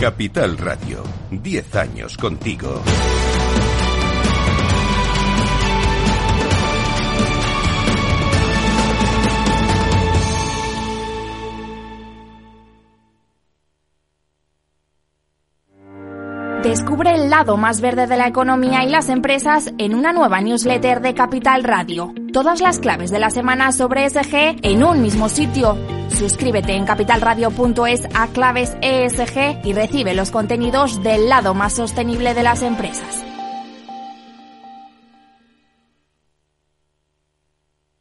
Capital Radio, 10 años contigo. Descubre el lado más verde de la economía y las empresas en una nueva newsletter de Capital Radio. Todas las claves de la semana sobre ESG en un mismo sitio. Suscríbete en capitalradio.es a claves ESG y recibe los contenidos del lado más sostenible de las empresas.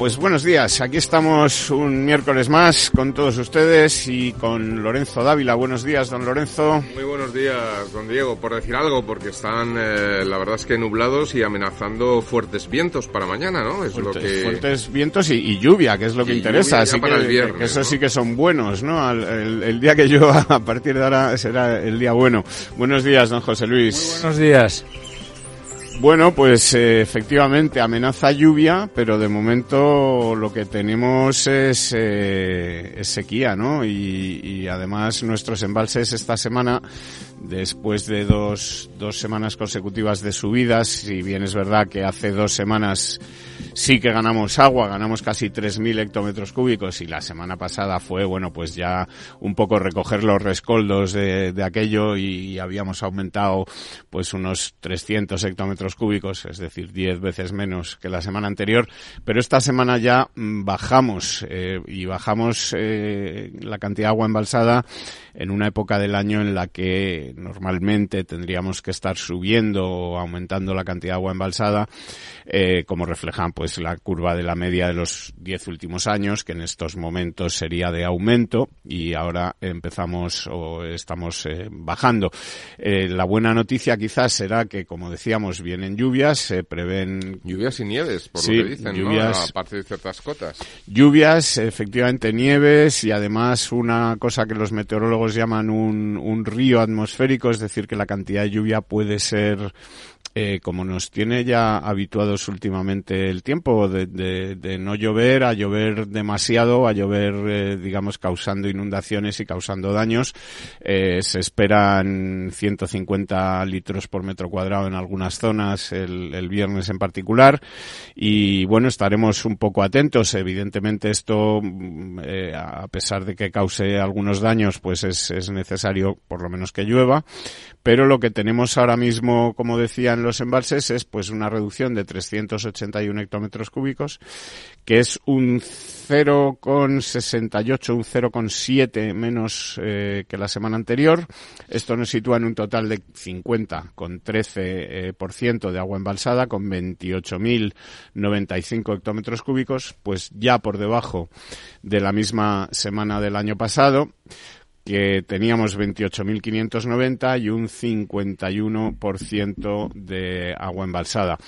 pues buenos días. Aquí estamos un miércoles más con todos ustedes y con Lorenzo Dávila. Buenos días, don Lorenzo. Muy buenos días, don Diego. Por decir algo, porque están, eh, la verdad es que nublados y amenazando fuertes vientos para mañana, ¿no? Es fuertes, lo que... fuertes vientos y, y, lluvia, que es lo que Y interesa. Así para que, el viernes, que eso ¿no? sí que son buenos, ¿no? Al- el, el día que llueva, a partir de ahora, será el día bueno. Buenos días, don José Luis. Buenos días. Bueno, pues eh, efectivamente amenaza lluvia, pero de momento lo que tenemos es, eh, es sequía, ¿no? Y, y además nuestros embalses esta semana, después de dos, dos semanas consecutivas de subidas, si bien es verdad que hace dos semanas sí que ganamos agua, ganamos casi 3.000 hectómetros cúbicos y la semana pasada fue, bueno, pues ya un poco recoger los rescoldos de, de aquello y, habíamos aumentado pues unos 300 hectómetros cúbicos, es decir, 10 veces menos que la semana anterior, pero esta semana ya mm, bajamos eh, y bajamos eh, la cantidad de agua embalsada en una época del año en la que normalmente tendríamos que estar subiendo o aumentando la cantidad de agua embalsada, eh, como reflejan pues la curva de la media de los 10 últimos años, que en estos momentos sería de aumento y ahora empezamos o estamos eh, bajando. Eh, la buena noticia quizás será que, como decíamos, vienen lluvias, se prevén Lluvias y nieves, por Sí, lo que dicen, lluvias. ¿no? Aparte de ciertas cotas. Lluvias, efectivamente nieves y además una cosa que los meteorólogos llaman un, un río atmosférico, es decir, que la cantidad de lluvia puede ser, eh, como nos tiene ya habituados últimamente el tiempo, de, no llover a llover demasiado, a llover, eh, digamos, causando inundaciones y causando daños. Eh, se esperan 150 litros por metro cuadrado en algunas zonas el, viernes en particular y bueno estaremos un poco atentos evidentemente esto mm, eh, a pesar de que cause algunos daños pues es, es necesario por lo menos que llueva pero lo que tenemos ahora mismo como decía en los embalses es pues una reducción de 381 hectómetros cúbicos que es un 0,68, un 0,7 menos eh, que la semana anterior. Esto nos sitúa en un total de 50, con 13% eh, por ciento de agua embalsada, con 28.095 hectómetros cúbicos, pues ya por debajo de la misma semana del año pasado que teníamos 28.590 y un 51% de agua embalsada.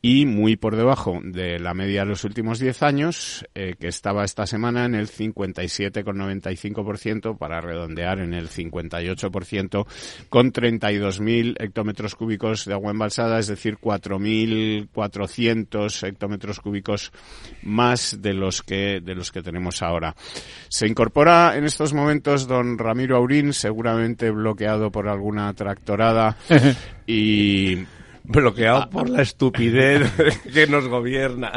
Y muy por debajo de la media de los últimos 10 años, eh, que estaba esta semana en el 57,95%, para redondear en el 58%, con 32.000 hectómetros cúbicos de agua embalsada, es decir, 4.400 hectómetros cúbicos más de los que de los que tenemos ahora. Se incorpora en estos momentos don Ramiro Aurín, seguramente bloqueado por alguna tractorada y bloqueado por la estupidez que nos gobierna,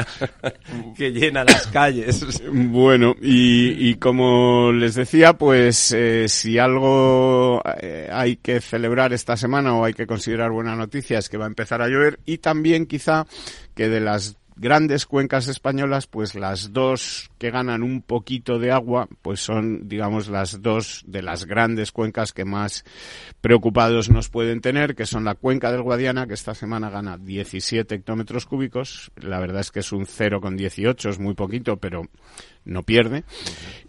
que llena las calles. Bueno, y, como les decía, pues eh, si algo eh, hay que celebrar esta semana o hay que considerar buena noticia es que va a empezar a llover y también quizá que de las grandes cuencas españolas, pues las dos que ganan un poquito de agua, pues son, digamos, las dos de las grandes cuencas que más preocupados nos pueden tener, que son la cuenca del Guadiana, que esta semana gana 17 hectómetros cúbicos. La verdad es que es un 0,18, es muy poquito, pero no pierde.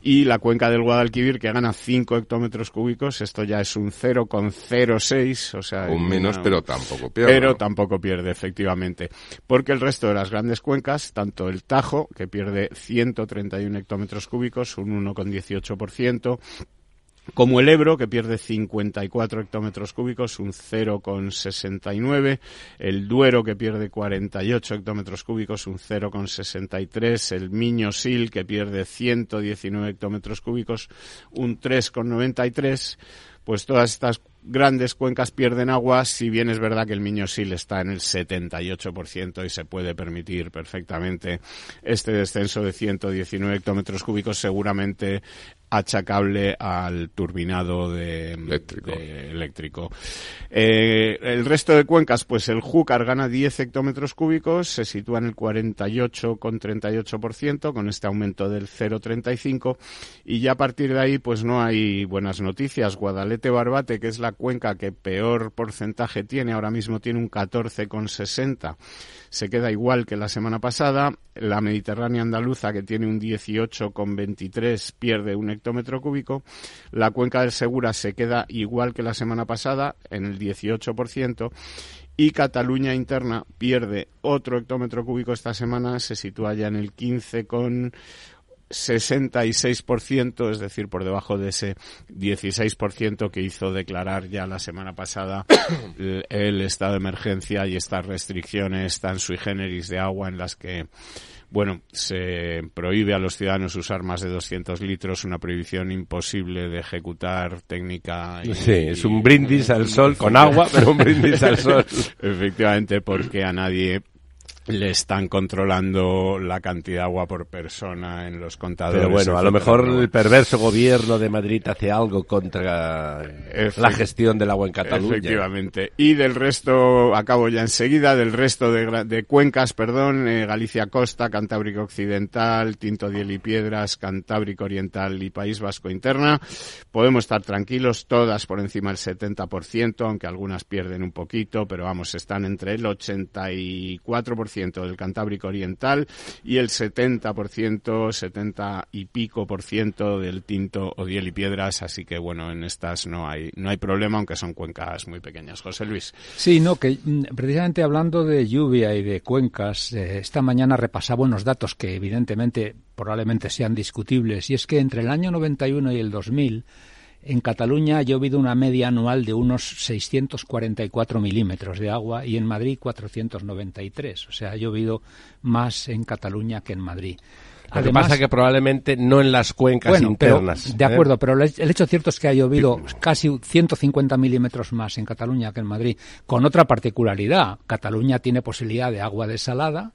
Y la cuenca del Guadalquivir que gana 5 hectómetros cúbicos, esto ya es un 0,06, o sea... Un menos, pero tampoco pierde. Pero tampoco pierde, efectivamente. Porque el resto de las grandes cuencas, tanto el Tajo, que pierde 131 hectómetros cúbicos, un 1,18%, como el Ebro, que pierde 54 hectómetros cúbicos, un 0,69. El Duero, que pierde 48 hectómetros cúbicos, un 0,63. El Miño Sil, que pierde 119 hectómetros cúbicos, un 3,93. Pues todas estas grandes cuencas pierden agua, si bien es verdad que el Miño Sil está en el 78% y se puede permitir perfectamente este descenso de 119 hectómetros cúbicos, seguramente achacable al turbinado de eléctrico. Eh, el resto de cuencas, pues el Júcar gana 10 hectómetros cúbicos, se sitúa en el 48,38% con este aumento del 0,35 y ya a partir de ahí pues no hay buenas noticias. Guadalete Barbate, que es la cuenca que peor porcentaje tiene, ahora mismo tiene un 14,60 se queda igual que la semana pasada. La Mediterránea andaluza, que tiene un 18,23, pierde un hectómetro cúbico. La cuenca del Segura se queda igual que la semana pasada, en el 18% y Cataluña interna pierde otro hectómetro cúbico esta semana, se sitúa ya en el 15 con 66%, es decir, por debajo de ese 16% que hizo declarar ya la semana pasada el, estado de emergencia y estas restricciones tan sui generis de agua en las que bueno, se prohíbe a los ciudadanos usar más de 200 litros, una prohibición imposible de ejecutar técnica. sí, es un brindis al sol con agua, pero un brindis al sol. Efectivamente, porque a nadie le están controlando la cantidad de agua por persona en los contadores. Pero bueno, a lo mejor el perverso gobierno de Madrid hace algo contra la gestión del agua en Cataluña. Efectivamente. Y del resto, acabo ya enseguida, del resto de, cuencas, perdón, eh, Galicia Costa, Cantábrico Occidental, Tinto Diel y Piedras, Cantábrico Oriental y País Vasco Interna, podemos estar tranquilos, todas por encima del 70%, aunque algunas pierden un poquito, pero vamos, están entre el 84% del Cantábrico Oriental y el 70%, 70 y pico por ciento del Tinto, Odiel y Piedras, así que bueno, en estas no hay, no hay problema, aunque son cuencas muy pequeñas. José Luis. Sí, no, que mm, precisamente hablando de lluvia y de cuencas, eh, esta mañana repasaba unos datos que evidentemente probablemente sean discutibles, y es que entre el año 91 y el 2000, en Cataluña ha llovido una media anual de unos 644 milímetros de agua y en Madrid 493. O sea, ha llovido más en Cataluña que en Madrid. Lo que pasa que probablemente no en las cuencas internas. de ¿eh? acuerdo, pero el hecho cierto es que ha llovido casi 150 milímetros más en Cataluña que en Madrid, con otra particularidad. Cataluña tiene posibilidad de agua desalada,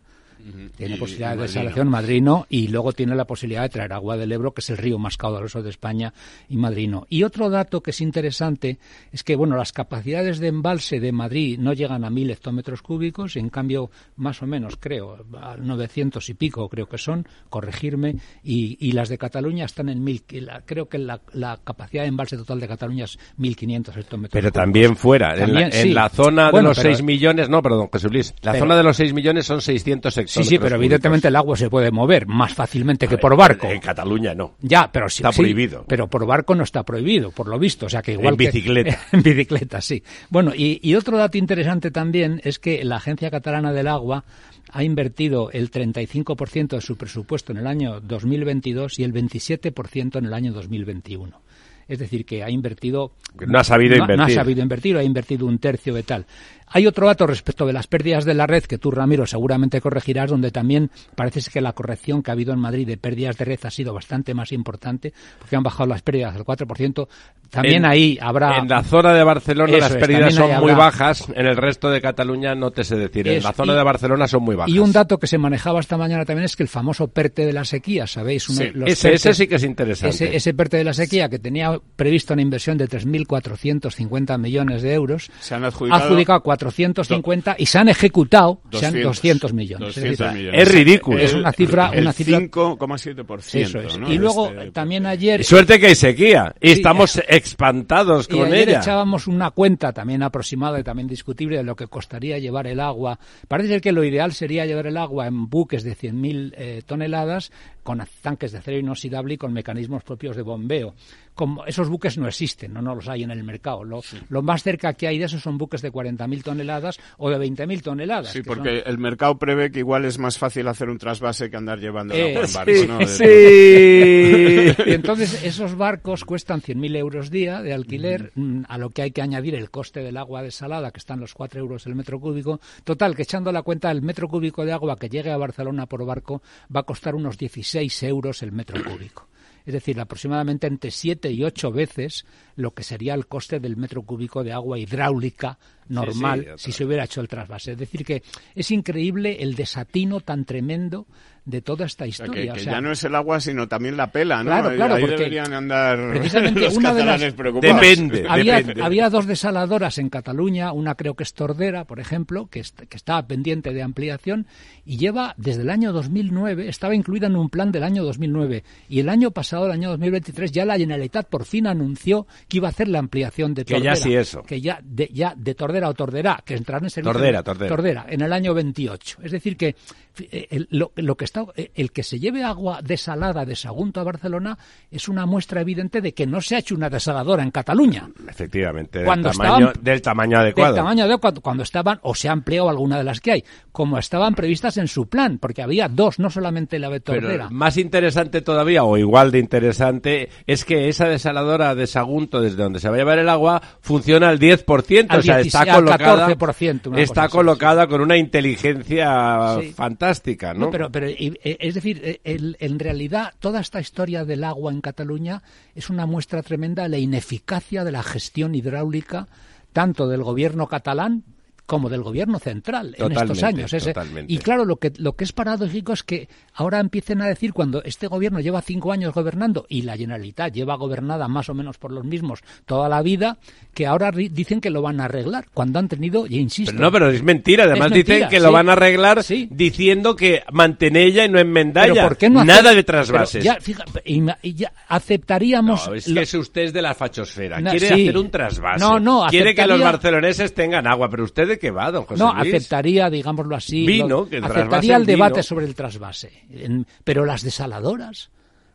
tiene posibilidad de desalación Madrino y luego tiene la posibilidad de traer agua del Ebro, que es el río más caudaloso de España, y Madrino. Y otro dato que es interesante es que, bueno, las capacidades de embalse de Madrid no llegan a mil hectómetros cúbicos, en cambio, más o menos, creo, a 900 y pico creo que son, corregirme, y, las de Cataluña están en mil. Creo que la, capacidad de embalse total de Cataluña es 1.500 hectómetros Pero también fuera, en, la, zona de los 6 millones, no, perdón, Jesús Luis, la zona de los 6 millones son 600 hectómetros Sí, sí, pero evidentemente el agua se puede mover más fácilmente que por barco. En, Cataluña no. Ya, pero sí. Está prohibido. Pero por barco no está prohibido, por lo visto. O sea que igual. En bicicleta. en bicicleta, sí. Bueno, y, y otro dato interesante también es que la Agencia Catalana del Agua ha invertido el 35% de su presupuesto en el año 2022 y el 27% en el año 2021 es decir, que ha invertido... No ha sabido invertir. No ha sabido invertir, ha invertido un tercio de tal. Hay otro dato respecto de las pérdidas de la red que tú, Ramiro, seguramente corregirás, donde también parece que la corrección que ha habido en Madrid de pérdidas de red ha sido bastante más importante, porque han bajado las pérdidas al 4%. También ahí habrá... En la zona de Barcelona las pérdidas son muy bajas, en el resto de Cataluña no te sé decir. en la zona de Barcelona son muy bajas. Y un dato que se manejaba esta mañana también es que el famoso PERTE de la sequía, ¿sabéis? ese, sí que es interesante. Ese, ese, PERTE de la sequía que tenía previsto una inversión de 3.450 millones de euros, se han adjudicado, adjudicado 450 y se han ejecutado 200, 200 millones. es, ridículo. Es una cifra... una cifra 5,7%. Y luego también ayer... Suerte que hay sequía y estamos espantados con y ayer ella. echábamos una cuenta también aproximada y también discutible de lo que costaría llevar el agua. Parece ser que lo ideal sería llevar el agua en buques de 100.000 eh, toneladas con tanques de acero inoxidable y con mecanismos propios de bombeo como esos buques no existen, no, no los hay en el mercado. Lo, lo más cerca que hay de esos son buques de 40.000 toneladas o de 20.000 toneladas. Sí, porque el mercado prevé que igual es más fácil hacer un trasvase que andar llevando eh, en barco. Sí, ¿no? sí. y entonces esos barcos cuestan 100.000 euros día de alquiler, mm, a lo que hay que añadir el coste del agua desalada, que están los 4 euros el metro cúbico. Total, que echando la cuenta, el metro cúbico de agua que llegue a Barcelona por barco va a costar unos 16 euros el metro cúbico es decir, aproximadamente entre siete y ocho veces lo que sería el coste del metro cúbico de agua hidráulica normal si se hubiera hecho el trasvase. Es decir, que es increíble el desatino tan tremendo de toda esta historia. Que, ya no es el agua, sino también la pela, ¿no? Claro, claro, Ahí porque deberían andar precisamente los una de las preocupados. Depende, había, depende. había dos desaladoras en Cataluña, una creo que es Tordera, por ejemplo, que, est que estaba pendiente de ampliación y lleva desde el año 2009, estaba incluida en un plan del año 2009 y el año pasado, el año 2023, ya la Generalitat por fin anunció que iba a hacer la ampliación de Tordera. Que ya sí eso. Que ya de, ya de Tordera o Tordera, que entrará en servicio. Tordera, Tordera. Tordera, en el año 28. Es decir, que eh, el, lo, lo, que está, eh, el que se lleve agua desalada de Sagunto a Barcelona es una muestra evidente de que no se ha hecho una desaladora en Cataluña. Efectivamente, Cuando del, tamaño, estaban- del tamaño adecuado. Del tamaño de cuando, estaban, o se ha ampliado alguna de las que hay, como estaban previstas en su plan, porque había dos, no solamente la de Tordera. Pero más interesante todavía, o igual de interesante, es que esa desaladora de Sagunto, desde donde se va a llevar el agua, funciona al 10%, Al o sea, 16, está al colocada, 14%, una está cosa así, colocada con una inteligencia Sí. fantástica, ¿no? No, pero, pero y- es decir, eh, en realidad toda esta historia del agua en Cataluña es una muestra tremenda de la ineficacia de la gestión hidráulica tanto del gobierno catalán como del gobierno central en estos años. Ese-. Y claro, lo que, lo que es paradójico es que ahora empiecen a decir, cuando este gobierno lleva cinco años gobernando y la Generalitat lleva gobernada más o menos por los mismos toda la vida, que ahora dicen que lo van a arreglar, cuando han tenido, y insisto... Pero no, pero es mentira. Además Es dicen que sí. lo van a arreglar Sí. diciendo que mantenella y no enmendalla. ¿por qué no Nada de trasvases. Ya, y ma- y ya aceptaríamos. No, es que es usted es de la fachosfera. No, Quiere sí. hacer un trasvase. No, no, Quiere que los barceloneses tengan agua. Pero usted de qué va, don José no, Luis? aceptaría, digámoslo así. Vino, lo- que el trasvase aceptaría el vino. debate sobre el trasvase. En- pero las desaladoras.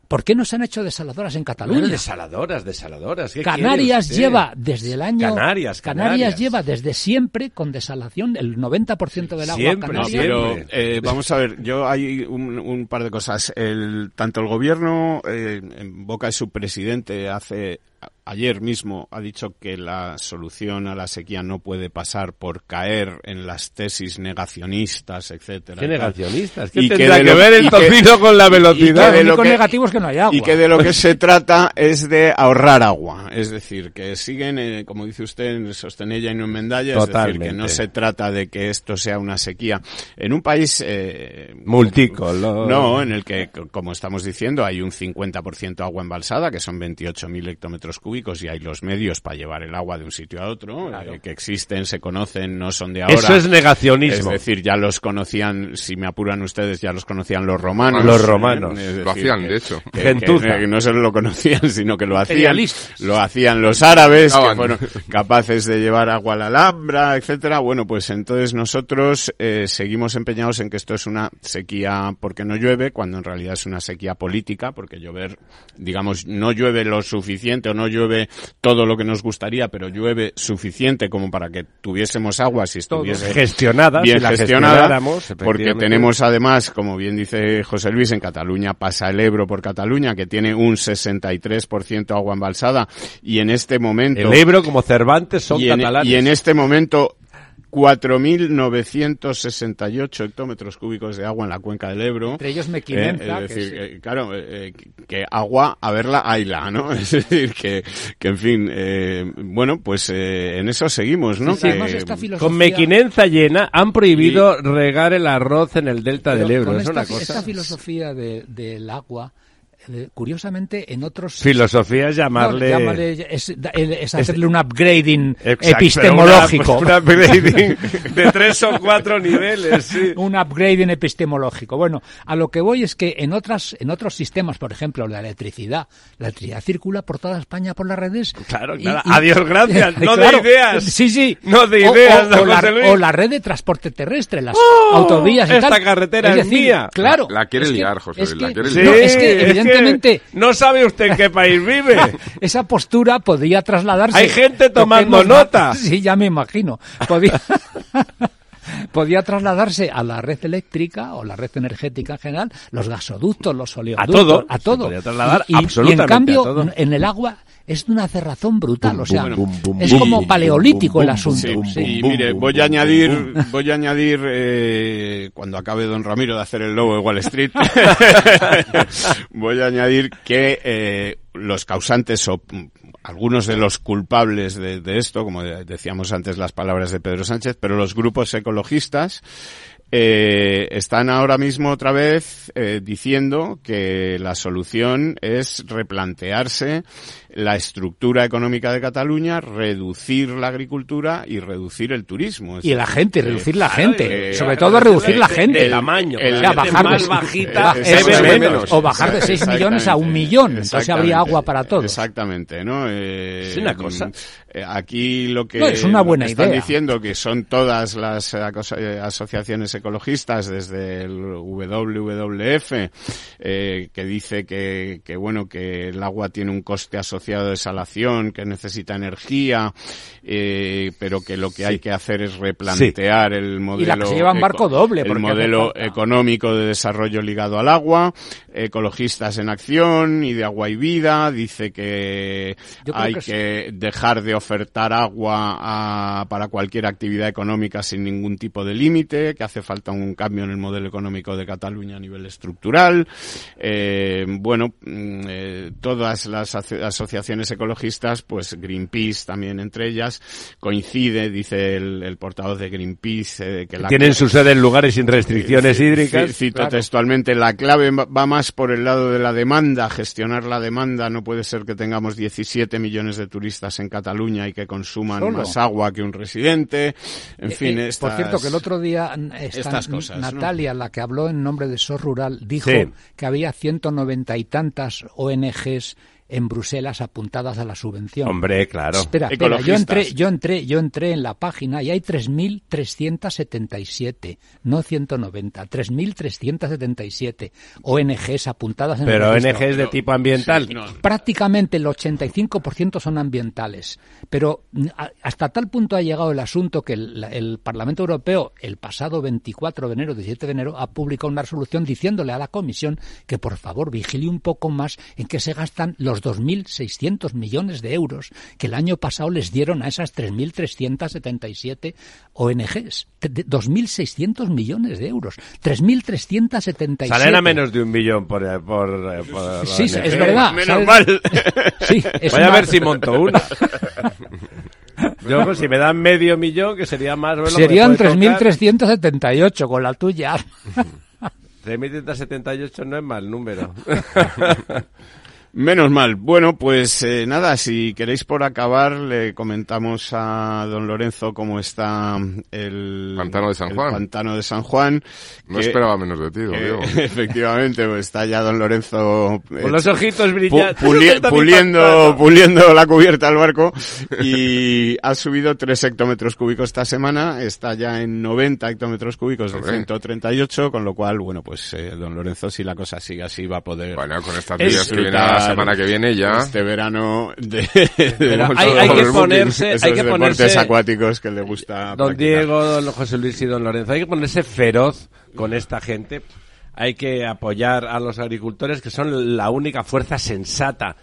¿Por qué no se han hecho desaladoras en Cataluña? Bueno, desaladoras, desaladoras. ¿Qué Canarias lleva desde el año. Canarias, Canarias. lleva desde siempre con desalación el 90% del agua Siempre, canaria. No, pero Siempre. eh, vamos a ver, yo hay un, un par de cosas. El, tanto el gobierno, eh, en boca de su presidente, hace ayer mismo ha dicho que la solución a la sequía no puede pasar por caer en las tesis negacionistas, etcétera. ¿Qué negacionistas? ¿Qué Y que tendrá de que lo- ver el que- torcido con la y que velocidad? de Lo lo que- negativo es que no hay agua. Y que de lo que se trata es de ahorrar agua. Es decir, que siguen, eh, como dice usted, en sostenella y no en mendalla. Es decir, que no se trata de que esto sea una sequía. En un país... Eh, Multícola. No, en el que, como estamos diciendo, hay un 50% agua embalsada, que son 28.000 hectómetros cúbicos, y hay los medios para llevar el agua de un sitio a otro, eh, que existen, se conocen, no son de ahora. Eso es negacionismo. Es decir, ya los conocían, si me apuran ustedes, ya los conocían los romanos. Los romanos. Es Lo hacían, que- de hecho. que- Gentuza. que- que no solo lo conocían, sino que lo hacían. Lo hacían los árabes, que Estaban. fueron capaces de llevar agua a la Alhambra, etcétera. Bueno, pues entonces nosotros eh, seguimos empeñados en que esto es una sequía porque no llueve, cuando en realidad es una sequía política, porque llover, digamos, no llueve lo suficiente o no llueve todo lo que nos gustaría, pero llueve suficiente como para que tuviésemos agua si estuviese gestionada, bien si gestionada, porque tenemos además, como bien dice José Luis, en Cataluña pasa el Ebro por Cataluña, que tiene un 63% agua embalsada, y en este momento... El Ebro, como Cervantes, son y en, catalanes. y en este momento 4.968 hectómetros cúbicos de agua en la cuenca del Ebro. Entre ellos Mequinenza. Eh, es que decir, sí. eh, claro, eh, que agua, a verla, hayla, ¿no? Es decir, que, que en fin, eh, bueno, pues eh, en eso seguimos, ¿no? Sí, además Que- esta filosofía- Con mequinenza llena han prohibido regar el arroz en el delta pero del Ebro. con Es esta, una cosa. esta filosofía de- del agua, eh, curiosamente en otros Filosofía es llamarle... No, llámale- es, es hacerle un upgrading Exacto, epistemológico. una- un upgrading de tres o cuatro niveles, sí. un upgrading epistemológico. Bueno, a lo que voy es que en otras en otros sistemas, por ejemplo, la electricidad, la electricidad circula por toda España por las redes. Claro, claro. Adiós, gracias. No de ideas. Sí, sí. No de ideas, o, la, o red de transporte terrestre, las ¡Oh! autovías y Esta tal. carretera es decir, mía. Claro. La- la quiere liar, José Luis, la quiere Sí, no, es que evidentemente no sabe usted en qué país vive. esa postura podía trasladarse. Hay gente tomando Toquemos ma- nota. Sí, ya me imagino. Podía, podía trasladarse a la red eléctrica o la red energética en general, los gasoductos, los oleoductos, todo. a Se todo. podía trasladar y, y- y absolutamente en cambio, a todo. en el agua es de una cerrazón brutal, o sea, bum, bum, bum, es bum, como bum, paleolítico bum, el asunto. Sí, bum, sí. y bum, mire, bum, voy a añadir, bum, voy a añadir eh, cuando acabe Don Ramiro de hacer el lobo de Wall Street, voy a añadir que eh, los causantes o algunos de los culpables de, de esto, como de- decíamos antes las palabras de Pedro Sánchez, pero los grupos ecologistas eh, están ahora mismo otra vez eh, diciendo que la solución es replantearse la estructura económica de Cataluña, reducir la agricultura y reducir el turismo. Es Y la gente, reducir la Claro, gente, eh, sobre todo reducir la de- gente. de tamaño. el- bajar más de, bajita, eh, exactamente. menos. O bajar de 6 millones a un millón. Entonces habría agua para todos. Exactamente, ¿no? Eh, Es una cosa. eh, Aquí lo que, No, es una buena están idea. diciendo que son todas las eh, eh, asociaciones ecologistas desde el WWF eh, que dice que, que bueno que el agua tiene un coste asociado de salación, que necesita energía, eh, pero que lo que hay que hacer es replantear el modelo Y la que se lleva en barco doble, el modelo económico de desarrollo ligado al agua, ecologistas en acción y de agua y vida, dice que hay que que, dejar de ofertar agua a- para cualquier actividad económica sin ningún tipo de límite, que hace falta un cambio en el modelo económico de Cataluña a nivel estructural. Eh, bueno, mm, eh, todas las aso- asociaciones ecologistas, pues Greenpeace también entre ellas, coincide, dice el, el portavoz de Greenpeace, eh, que la Tienen su sede en lugares sin restricciones hídricas. sí, Cito claro. textualmente, la clave va más por el lado de la demanda, gestionar la demanda. No puede ser que tengamos 17 millones de turistas en Cataluña y que consuman Solo. más agua que un residente. En Eh, fin, eh, estas... Por cierto, que el otro día esta estas cosas, ¿no? Natalia, la que habló en nombre de SOS Rural, dijo Sí. que había 190 y tantas ONGs en Bruselas apuntadas a la subvención. Hombre, claro. Espera, espera, yo entré, yo entré, yo entré en la página y hay 3.377, no 190, 3.377 ONGs apuntadas en Pero el registro. ONGs de tipo ambiental. Sí, no. Prácticamente el 85% son ambientales, pero hasta tal punto ha llegado el asunto que el, el Parlamento Europeo el pasado 24 de enero, 17 de enero, ha publicado una resolución diciéndole a la Comisión que por favor vigile un poco más en qué se gastan los 2.600 millones de euros que el año pasado les dieron a esas 3.377 ONGs. Te- de- 2.600 millones de euros. 3.377. Salen a menos de un millón por... eh, por, eh, por Sí, ONG. es verdad. Menos ¿sabes? mal. Sí, es Voy a una- ver si monto una. Yo, pues, si me dan medio millón, que sería más... bueno, Serían me puede tocar. 3.378 con la tuya. 3.378 no es mal número. Menos mal. Bueno, pues eh, nada, si queréis por acabar, le comentamos a don Lorenzo cómo está el Pantano de San el Juan. pantano de San Juan. No que- esperaba menos de ti, don Diego. efectivamente, pues está ya don Lorenzo eh, Con los ojitos pu- brillantes. puli- puliendo, puliendo la cubierta del barco y ha subido 3 hectómetros cúbicos esta semana, está ya en 90 hectómetros cúbicos de Hombre. 138, con lo cual, bueno, pues eh, don Lorenzo, si la cosa sigue así, va a poder Bueno, con estas Es días que viene la semana que viene ya... este verano de, de hay- que ponerse- esos hay que deportes ponerse- acuáticos que le gusta Don practicar. Diego, don José Luis y don Lorenzo, hay que ponerse feroz con esta gente. Hay que apoyar a los agricultores que son la única fuerza sensata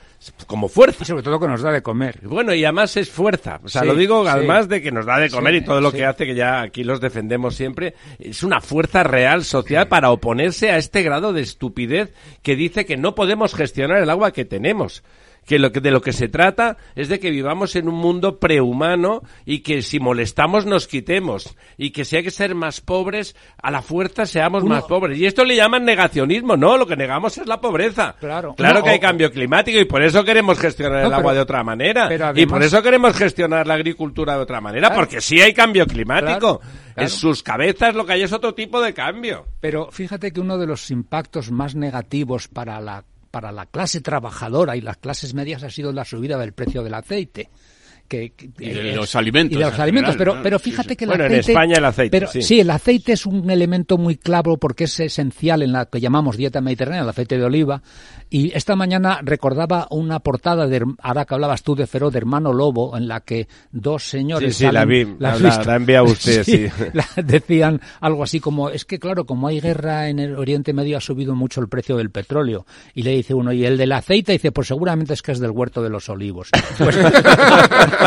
como fuerza. Y sobre todo que nos da de comer. Bueno, y además es fuerza. O sea, Sí, lo digo sí. además de que nos da de comer Sí, y todo lo que hace que ya aquí los defendemos siempre. Es una fuerza real social para oponerse a este grado de estupidez que dice que no podemos gestionar el agua que tenemos. Que, lo que de lo que se trata es de que vivamos en un mundo prehumano y que si molestamos nos quitemos y que si hay que ser más pobres a la fuerza seamos Uno- más pobres y esto le llaman negacionismo no lo que negamos es la pobreza Claro. claro No, que hay cambio climático y por eso queremos gestionar No, el agua pero- de otra manera y por eso queremos gestionar la agricultura de otra manera, Claro. porque sí hay cambio climático. Claro, En sus cabezas lo que hay es otro tipo de cambio. Pero fíjate que uno de los impactos más negativos para la, para la clase trabajadora y las clases medias ha sido la subida del precio del aceite. Que, que- Y de es- los alimentos, y de los en alimentos, general, pero, ¿no? pero fíjate sí. que el Bueno, en. España el aceite, pero, sí. el aceite es un elemento muy claro porque es esencial en la que llamamos dieta mediterránea, el aceite de oliva. Y esta mañana recordaba una portada, de, ahora que hablabas tú de Feroz, de Hermano Lobo, en la que dos señores... Sí, sí, la salen- vi, ¿la has la- usted, sí. la- decían algo así como, es que claro, como hay guerra en el Oriente Medio ha subido mucho el precio del petróleo. Y le dice uno, ¿y el del aceite? Y dice, pues seguramente es que es del huerto de los olivos. Pues-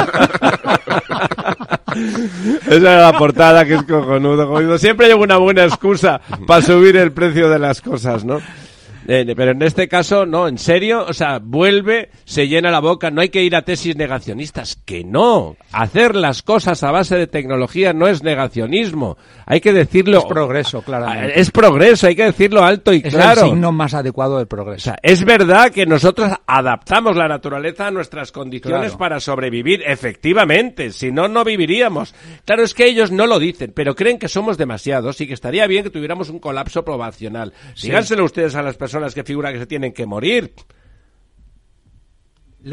Esa era la portada que es cojonudo. Siempre llevo una buena excusa para subir el precio de las cosas, ¿no? Eh, pero en este caso, no, en serio, o sea, vuelve, se llena la boca, no hay que ir a tesis negacionistas, que no. Hacer las cosas a base de tecnología no es negacionismo. Hay que decirlo. Es progreso, claramente. Es progreso, hay que decirlo alto y es claro. el signo más adecuado del O progreso. sea, es verdad que nosotros adaptamos la naturaleza a nuestras condiciones Claro. para sobrevivir, efectivamente, si no, no viviríamos. Claro, es que ellos no lo dicen, pero creen que somos demasiados y que estaría bien que tuviéramos un colapso poblacional. Díganselo ustedes a las personas que figuran que se tienen que morir.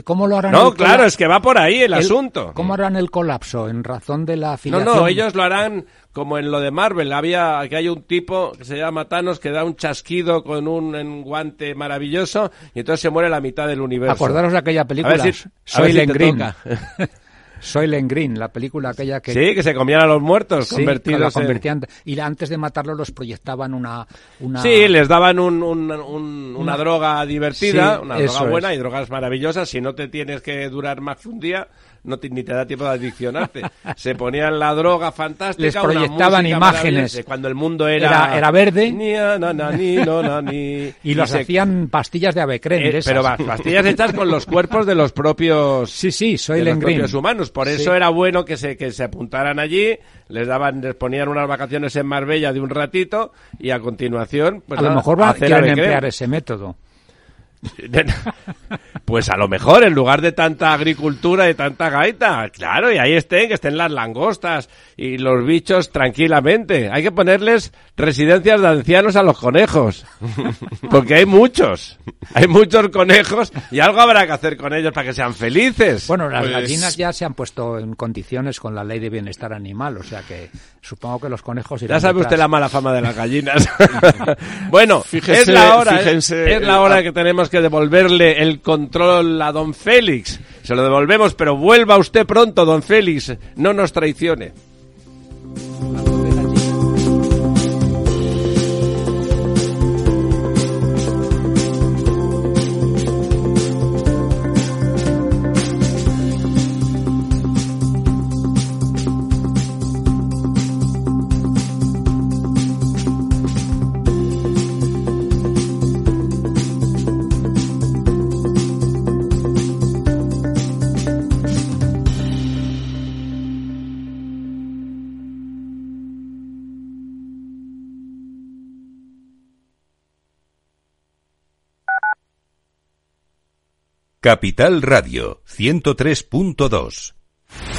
¿Cómo lo harán? No, claro, es que va por ahí el, el- asunto. ¿Cómo harán el colapso? ¿En razón de la No, afiliación? no, ellos lo harán como en lo de Marvel. Había que hay un tipo que se llama Thanos que da un chasquido con un, en guante maravilloso y entonces se muere la mitad del universo. Acordaros de aquella película, A ver si- a ver si Green. Soylent Green, la película aquella que... Sí, que se comían a los muertos Sí, convertidos en- Y antes de matarlos los proyectaban una... una Sí, les daban un- un- un- una Una- droga divertida, Sí, una droga buena es. y drogas maravillosas. Si no te tienes que durar más que un día, no te- ni te da tiempo de adiccionarte. Se ponían la droga fantástica, Les una proyectaban música imágenes. de Cuando el mundo era... Era- era verde. Ni, na, na, ni, no, na, ni. Y los se- hacían pastillas de avecren, eh, de pero va, pastillas hechas con los cuerpos de los propios Sí, sí, de Soylent los Green. propios humanos. Por eso Sí. era bueno que se, que se apuntaran allí, les daban, les ponían unas vacaciones en Marbella de un ratito y a continuación, pues a lo mejor van a hacer quieren emplear ese método. Pues a lo mejor, en lugar de tanta agricultura y tanta gaita, claro, y ahí estén, que estén las langostas y los bichos tranquilamente. Hay que ponerles residencias de ancianos a los conejos, porque hay muchos, hay muchos conejos y algo habrá que hacer con ellos para que sean felices. Bueno, las Pues- gallinas ya se han puesto en condiciones con la ley de bienestar animal, o sea que supongo que los conejos Ya irán sabe usted la mala fama de las gallinas. bueno, Fíjese- es la hora, ¿eh? fíjense- es la hora que tenemos que devolverle el control a don Félix. Se lo devolvemos, pero vuelva usted pronto, don Félix. No nos traicione. Capital Radio 103.2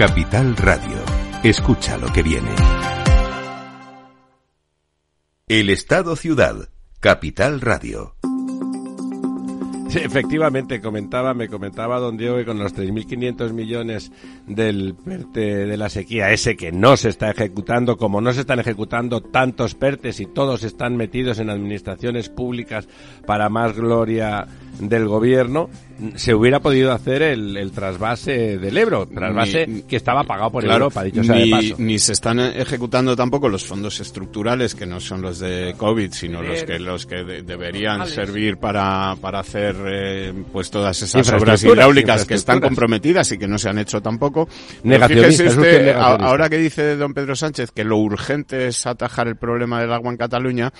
Capital Radio. Escucha lo que viene. El Estado Ciudad. Capital Radio. Sí, efectivamente, comentaba, me comentaba don Diego con los 3.500 millones del PERTE de la sequía, ese que no se está ejecutando, como no se están ejecutando tantos PERTES y todos están metidos en administraciones públicas para más gloria del gobierno, se hubiera podido hacer el, el trasvase del Ebro, trasvase Ni- que estaba pagado por Claro, Europa, dicho sea de ni, paso. ni se están ejecutando tampoco los fondos estructurales que no son los de COVID, sino los que los que de- deberían servir para, para hacer eh, pues todas esas obras hidráulicas que están comprometidas y que no se han hecho tampoco. Negacionista, usted negacionista. ahora que dice don Pedro Sánchez que lo urgente es atajar el problema del agua en Cataluña,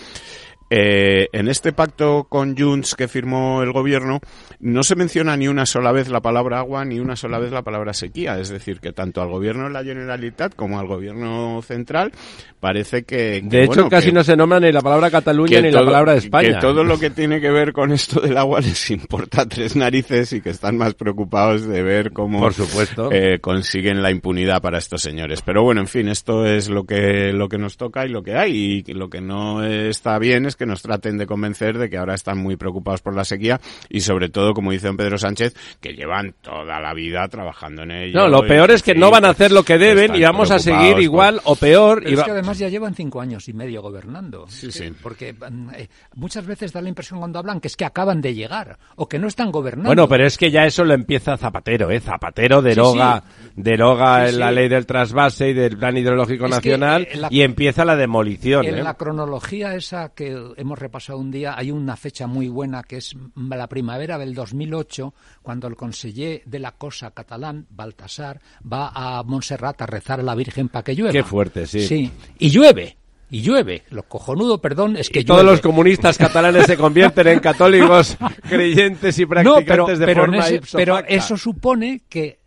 eh, en este pacto con Junts que firmó el gobierno no se menciona ni una sola vez la palabra agua ni una sola vez la palabra sequía. Es decir, que tanto al gobierno de la Generalitat como al gobierno central parece que... que, De hecho, bueno, casi que- no se nombra ni la palabra Cataluña ni la palabra España. Que todo lo que tiene que ver con esto del agua les importa tres narices y que están más preocupados de ver cómo Por supuesto. eh, consiguen la impunidad para estos señores. Pero bueno, en fin, esto es lo que, lo que nos toca y lo que hay. Y lo que no está bien es que nos traten de convencer de que ahora están muy preocupados por la sequía y sobre todo, como dice don Pedro Sánchez, que llevan toda la vida trabajando en ello. No, lo peor es que sí, no van a hacer lo que deben y vamos a seguir igual por- o peor. Pero y es va- que además ya llevan cinco años y medio gobernando. Sí, sí. Porque mm, eh, muchas veces da la impresión cuando hablan que es que acaban de llegar o que no están gobernando. Bueno, pero es que ya eso lo empieza Zapatero, ¿eh? Zapatero deroga, deroga Sí, sí. la ley del trasvase y del plan hidrológico Es nacional eh, la- y empieza la demolición, En ¿eh? la cronología esa que hemos repasado un día hay una fecha muy buena que es la primavera del 2008 cuando el conseller de la cosa catalán, Baltasar, va a Montserrat a rezar a la Virgen para que llueva. Qué fuerte, sí. Sí, y llueve. Y llueve. Lo cojonudo, perdón, es que Y todos llueve. los comunistas catalanes se convierten en católicos creyentes y No, practicantes pero, de pero, forma ese- pero eso supone que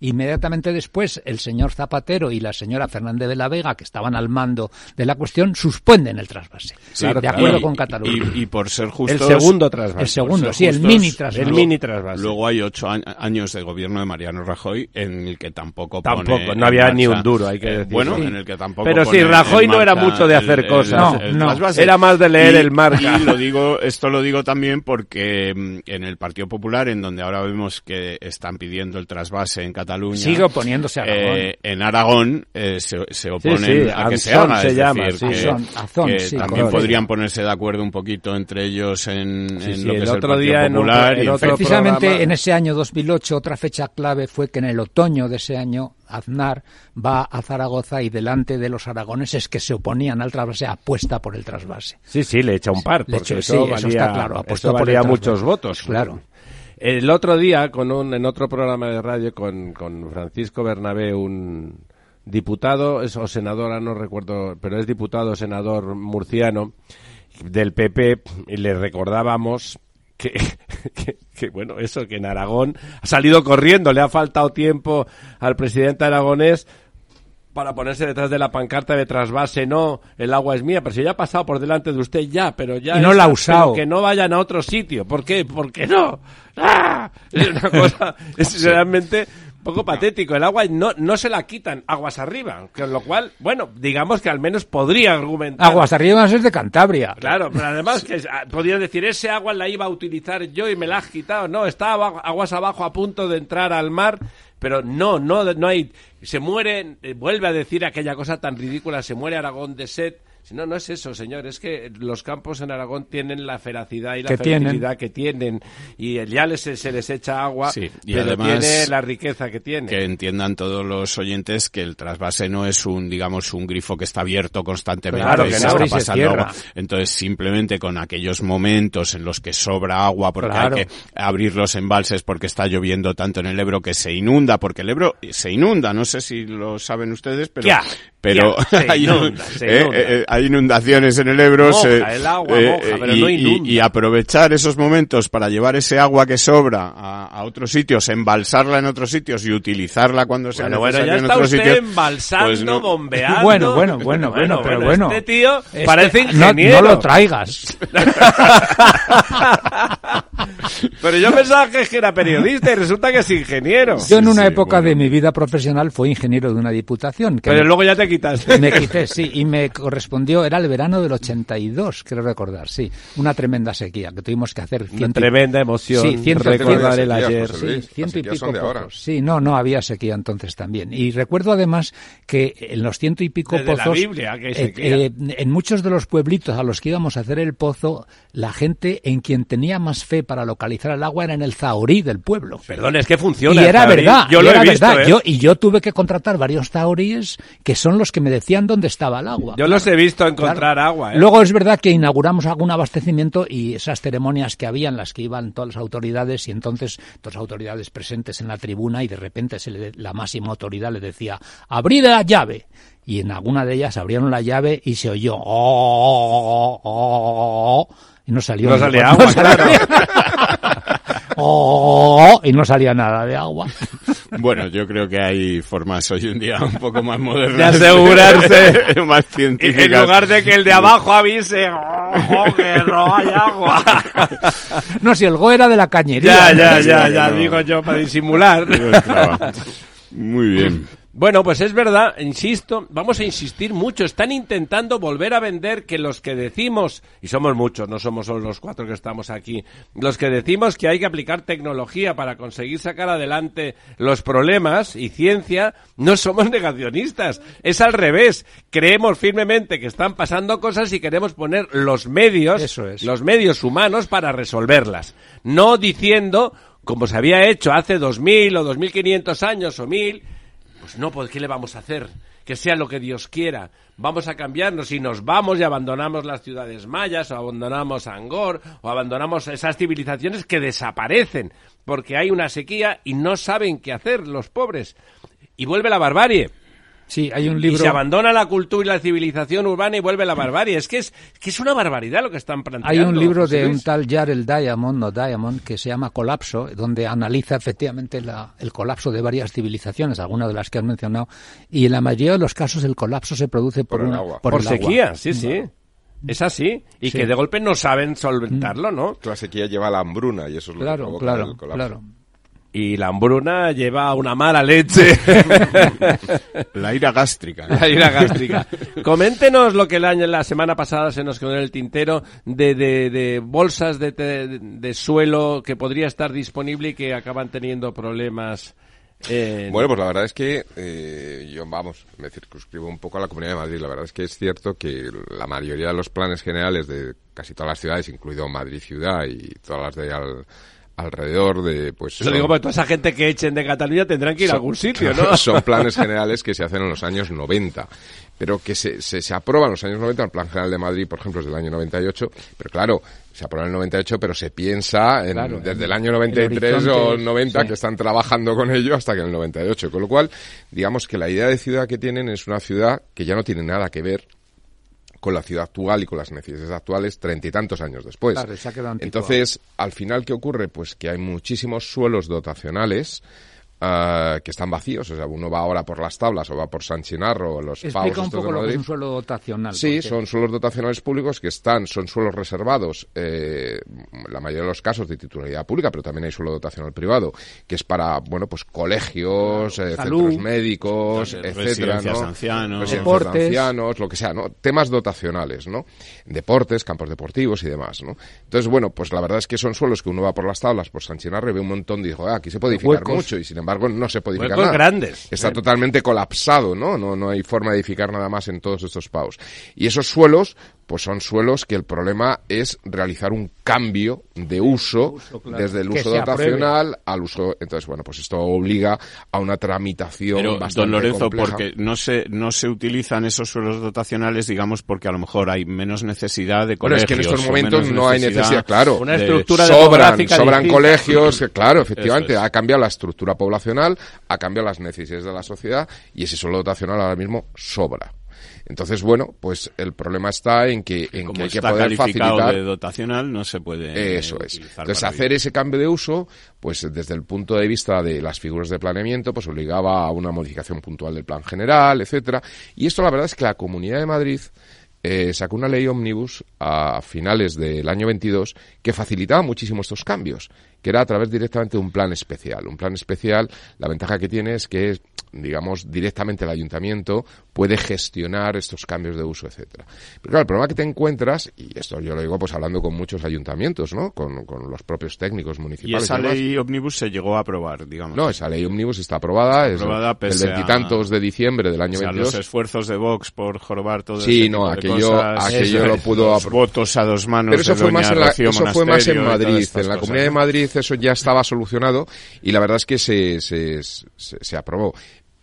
inmediatamente después el señor Zapatero y la señora Fernández de la Vega, que estaban al mando de la cuestión, suspenden el trasvase. Sí, de acuerdo Y- con Cataluña. Y, y por ser El justos... segundo trasvase. el segundo, sí, el justos, mini trasvase. El mini trasvase. Luego hay ocho a- años de gobierno de Mariano Rajoy en el que tampoco pone Tampoco, no en había ni marcha- un duro, hay que eh, decir. Bueno, Sí. en el que tampoco Pero sí, pone Rajoy no era mucho de hacer cosas. No, no. trasvase. Era más de leer Y- el marca. Y lo digo, esto lo digo también porque mm, en el Partido Popular, en donde ahora vemos que están pidiendo el trasvase en Cataluña, Sigue oponiéndose a Aragón. eh, en Aragón eh, se, se oponen sí, a que se haga. se es llama, decir, sí. que, Azón, Azón, que sí, también correcto. podrían ponerse de acuerdo un poquito entre ellos en, Sí, en sí, lo que el es el otro Partido día en otro- Popular. en otro. Precisamente programa. en ese año 2008 otra fecha clave fue que en el otoño de ese año Aznar va a Zaragoza y delante de los aragoneses que se oponían al trasvase apuesta por el trasvase. Sí, sí, le echa un par, porque echó- eso, sí, valía, eso está claro, apostó por valía el muchos votos. Claro. El otro día, con un, en otro programa de radio con, con Francisco Bernabé, un diputado, es, o senador, ahora no recuerdo, pero es diputado, senador murciano del PP, y le recordábamos que, que, que, bueno, eso, que en Aragón ha salido corriendo, le ha faltado tiempo al presidente aragonés para ponerse detrás de la pancarta de trasvase, no, el agua es mía, pero si ya ha pasado por delante de usted ya, pero ya... Y no la ha usado. Que no vayan a otro sitio, ¿por qué? ¿Por qué no? ¡Ah! Es una cosa, es realmente poco patético, el agua no, no se la quitan aguas arriba, con lo cual, bueno, digamos que al menos podría argumentar... Aguas arriba es de Cantabria. Claro, pero además que ah, podrías decir, ese agua la iba a utilizar yo y me la has quitado. No, está aguas abajo a punto de entrar al mar, pero no, no, no hay... Se muere, eh, vuelve a decir aquella cosa tan ridícula, se muere Aragón de sed, Si no, no es eso, señor. Es que los campos en Aragón tienen la feracidad y la Que tienen. fertilidad que tienen. Y ya les, se les echa agua, Sí, y pero además tiene la riqueza que tiene. Que entiendan todos los oyentes que el trasvase no es un, digamos, un grifo que está abierto constantemente Claro y que se no. está Y se pasando cierra. agua. Entonces, simplemente con aquellos momentos en los que sobra agua porque Claro. hay que abrir los embalses porque está lloviendo tanto en el Ebro que se inunda, porque el Ebro se inunda, no sé si lo saben ustedes, pero... Ya, pero ya, hay, inunda, eh, eh, hay inundaciones en el Ebro. Moja, se- el agua moja, pero y, no y- inunda. y aprovechar esos momentos para llevar ese agua que sobra a, a otros sitios, embalsarla en otros sitios y utilizarla cuando sea Bueno, bueno, necesario ya en está otros usted sitios. embalsando, pues no. bombeando. Bueno, bueno, bueno, bueno, pero bueno. Este tío Este- parece no- ingeniero. No, lo traigas. Pero yo pensaba que era periodista y resulta que es ingeniero. Yo en una sí, época bueno. de mi vida profesional fui ingeniero de una diputación. Que Pero me- luego ya te quitaste. Me quité, sí, y me correspondió, era el verano del 82, quiero recordar, sí, una tremenda sequía que tuvimos que hacer. Una tremenda emoción. Sí, ciento- recordar el ayer. Sí, ciento y pico pozos. Sí, no, no, había sequía entonces también. Y recuerdo además que en los ciento y pico Desde la pozos, Biblia que eh, eh, en muchos de los pueblitos a los que íbamos a hacer el pozo, la gente en quien tenía más fe para localizar el agua era en el zahorí del pueblo. Perdón, es que funciona. Y era verdad, Yo y lo era he visto, verdad. ¿eh? Yo, y yo tuve que contratar varios zahoríes que son los que me decían dónde estaba el agua. Yo los he visto encontrar Claro. agua. ¿eh? Luego es verdad que inauguramos algún abastecimiento y esas ceremonias que había en las que iban todas las autoridades y entonces todas las autoridades presentes en la tribuna y de repente se le- la máxima autoridad le decía abrid la llave y en alguna de ellas abrieron la llave y se oyó "Oh, oh, oh", y no salió No "Oh", y no salía nada de agua. Bueno, yo creo que hay formas hoy en día un poco más modernas. De asegurarse. más Y científicas. en lugar de que el de abajo avise, "Oh, que no hay agua. No, si el go era de la cañería. ya, ya, ya, ya, digo yo, para disimular. Muy bien. Bueno, pues es verdad, insisto, vamos a insistir mucho. Están intentando volver a vender que los que decimos, y somos muchos, no somos solo los cuatro que estamos aquí, los que decimos que hay que aplicar tecnología para conseguir sacar adelante los problemas y ciencia, no somos negacionistas. Es al revés. Creemos firmemente que están pasando cosas y queremos poner los medios, Eso es. los medios humanos para resolverlas. No diciendo, como se había hecho hace 2000 o 2500 años o 1000, pues no, pues ¿qué le vamos a hacer? Que sea lo que Dios quiera. Vamos a cambiarnos y nos vamos y abandonamos las ciudades mayas o abandonamos Angor o abandonamos esas civilizaciones que desaparecen porque hay una sequía y no saben qué hacer los pobres. Y vuelve la barbarie. Sí, hay un Y libro. se abandona la cultura y la civilización urbana y vuelve la barbarie. Es que es, que es una barbaridad lo que están planteando. Hay un libro José de un tal Jarel Diamond, o Diamond, que se llama Colapso, donde analiza efectivamente la- el colapso de varias civilizaciones, algunas de las que has mencionado, y en la mayoría de los casos el colapso se produce por, Por el una- agua. Por el agua. sequía, sí, sí. Es así. Y Sí. que de golpe no saben solventarlo, ¿no? La sequía lleva a la hambruna y eso es lo que Claro, provoca claro, el colapso. claro. Y la hambruna lleva una mala leche. La ira gástrica. la ira gástrica. Coméntenos lo que el año, la semana pasada se nos quedó en el tintero de, de, de bolsas de, te- de suelo que podría estar disponible y que acaban teniendo problemas. eh, Bueno, pues la verdad es que eh, yo, vamos, me circunscribo un poco a la Comunidad de Madrid. La verdad es que es cierto que la mayoría de los planes generales de casi todas las ciudades, incluido Madrid ciudad y todas las de al- alrededor de, pues... Lo son- digo porque toda esa gente que echen de Cataluña tendrán que ir a algún sitio, ¿no? Son planes generales que se hacen en los años 90, pero que se, se, se aprueban en los años 90, el Plan General de Madrid, por ejemplo, es del año 98, pero claro, se aprueba en el 98, pero se piensa en, Claro, desde el año el 93 o horizonte, 90 sí. que están trabajando con ello hasta que en el 98, con lo cual, digamos que la idea de ciudad que tienen es una ciudad que ya no tiene nada que ver con la ciudad actual y con las necesidades actuales treinta y tantos años después. Claro, se ha quedado anticuado. Entonces, al final, ¿qué ocurre? Pues que hay muchísimos suelos dotacionales ah, que están vacíos. O sea, uno va ahora por las tablas o va por San Chinarro o los pavos Explica un estos poco de lo que es un suelo dotacional. Sí, porque- son suelos dotacionales públicos que están, son suelos reservados, eh, la mayoría de los casos de titularidad pública, pero también hay suelo dotacional privado, que es para, bueno, pues colegios, eh, Salud. centros médicos, etcétera, de ¿no? ancianos. De Deportes. ancianos, lo que sea, ¿no? Temas dotacionales, ¿no? Deportes, campos deportivos y demás, ¿no? Entonces, bueno, pues la verdad es que son suelos que uno va por las tablas, por San Chinarro y ve un montón y dijo, ah, aquí se puede edificar mucho y sin embargo embargo, no se puede edificar nada. grandes. Está ¿eh? totalmente colapsado, ¿no? ¿no? No hay forma de edificar nada más en todos estos pavos. Y esos suelos, pues son suelos que el problema es realizar un cambio de uso, claro. desde el Que uso dotacional al uso. Entonces, bueno, pues esto obliga a una tramitación Pero, bastante don Lorenzo, compleja. porque no se, no se utilizan esos suelos dotacionales, digamos, porque a lo mejor hay menos necesidad de Bueno, colegios. es que en estos momentos no hay necesidad, claro. Una de- estructura sobran, demográfica sobran distinta. colegios, que claro, efectivamente, es. ha cambiado la estructura poblacional, ha cambiado las necesidades de la sociedad y ese suelo dotacional ahora mismo sobra. Entonces, bueno, pues el problema está en que, en Como que hay que poder facilitar de dotacional, no se puede eso es. Entonces, hacer ese cambio de uso, pues desde el punto de vista de las figuras de planeamiento, pues obligaba a una modificación puntual del plan general, etcétera. Y esto la verdad es que la Comunidad de Madrid eh, sacó una ley ómnibus a finales del año 22 que facilitaba muchísimo estos cambios, que era a través directamente de un plan especial. Un plan especial, la ventaja que tiene es que, digamos, directamente el ayuntamiento puede gestionar estos cambios de uso, etcétera. Pero claro, el problema que te encuentras, y esto yo lo digo pues hablando con muchos ayuntamientos, ¿no? Con, con los propios técnicos Y municipales. esa demás. ley ómnibus se llegó a aprobar, digamos. No, esa ley ómnibus está aprobada, es aprobada el pese a- veintitantos de diciembre del año O sea, 22. los esfuerzos de Vox por jorobar todo Sí, ese no, tipo de aquello- cosas, aquello eso lo es, pudo los votos a dos manos Pero eso de fue doña más en la, eso fue más en y Madrid. En la Comunidad de ¿no? Eso ya estaba solucionado y la verdad es que se, se, se, se aprobó.